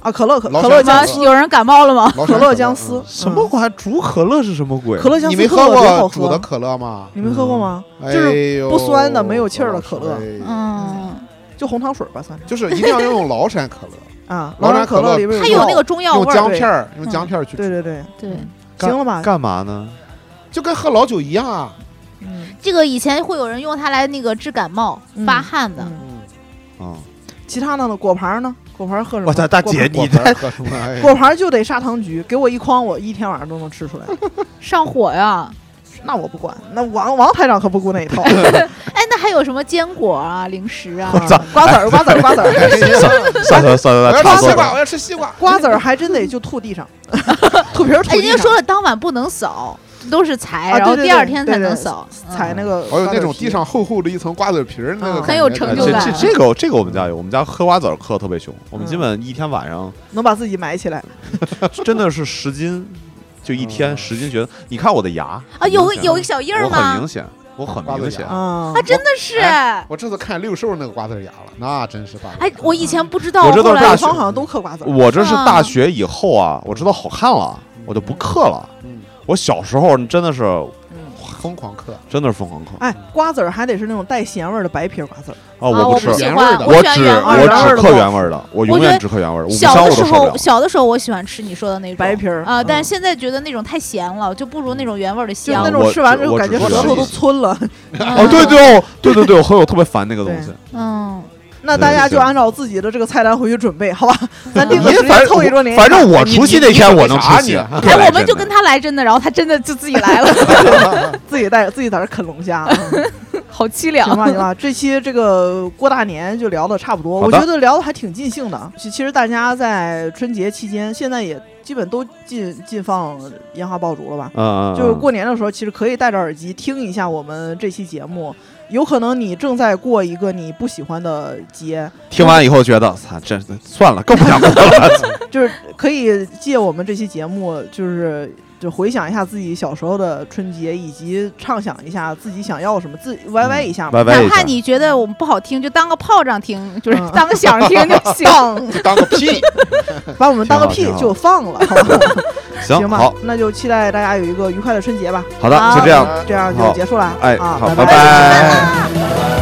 啊，可乐可老可乐山姜丝，有人感冒了吗？可乐姜丝嗯，什么玩意？煮可乐是什么鬼？可乐姜丝你没喝过煮的，可乐吗？你没喝过吗？哎就是不酸的没有气儿的可乐哎嗯，就红糖水吧，算是就是一定要用崂山可乐，啊。崂山山可可乐里边它有那个中药味儿。姜片儿，用姜片儿去对，对对，对，干行了吧？干嘛呢？就跟喝老酒一样啊。嗯这个以前会有人用它来那个治感冒、嗯发汗的。嗯嗯，啊，其他的呢？果盘呢？果果盘喝什么？我操，大姐你果盘喝什么？哎果盘就得砂糖橘，给我一筐，我一天晚上都能吃出来。上火呀！那我不管，那王王台长可不顾那一套。哎，那还有什么坚果啊、零食啊？瓜子儿，瓜子儿，瓜子儿，算了算了，我要吃西瓜，我要吃西瓜。瓜子儿还真得就吐地上，吐皮儿吐哎，人地上。家说了，当晚不能扫，都是裁，啊然后第二天才能扫。嗯踩那个，还有那种地。上厚厚的一层瓜子皮儿，那个嗯很有成就感这这个这个我们家有，我们家嗑瓜子儿嗑得特别凶，我们嗯基本一天晚上能把自己埋起来。真的是十斤，就一天嗯十斤。觉得你看我的牙啊，有有一个小印儿我很明？显，我很明显。啊啊，真的是。哎我这次看六兽那个瓜子牙了，那真是瓜子。哎，我以前不知道，我这都是大学好像都嗑瓜子儿。我这是啊大学以后啊，我知道好看了，我就不嗑了。嗯，我小时候真的是嗯，疯狂嗑，真的是疯狂嗑哎，瓜子儿还得是那种带咸味儿的白皮儿瓜子儿。啊！我，不吃我不，喜欢，原味儿的我只喜欢原味儿的我只嗑原味儿的我永远只嗑原味儿，小的时候。小的时候我喜欢吃你说的那种白皮儿啊，但嗯是现在觉得那种太咸了，就不如那种原味儿的就是香那。种吃完之后感觉舌头都是皴了。哦，对对哦，对对对，我喝我特别烦那个东西。嗯，那大家就按照自己的这个菜单回去准备，好吧？咱定个凑一桌年夜饭。反正我除夕那天我能你出席。你哎，我们就跟他来真的，然后他真的就自己来了，自己带自己在这啃龙虾。嗯好凄凉行吧，行。吧，这期这个过大年就聊的差不多，我觉得聊的还挺尽兴的。其其实大家在春节期间，现在也基本都禁禁放烟花爆竹了吧？就是嗯过年的时候，其实可以戴着耳机听一下我们这期节目。有可能你正在过一个你不喜欢的节，听完以后觉得，操，这算了，更不想过了。就是可以借我们这期节目，就是就回想一下自己小时候的春节，以及畅想一下自己想要什么，自 YY 一下嘛。哪怕歪歪一下。你觉得我们不好听，就当个炮仗听，就是嗯当个响听就 行。放，当个屁！把我们当个屁就放了，好 吧？行，吧好，，那就期待大家有一个愉快的春节吧。好的，就这样。这样就结束了。哎，啊，好，拜拜拜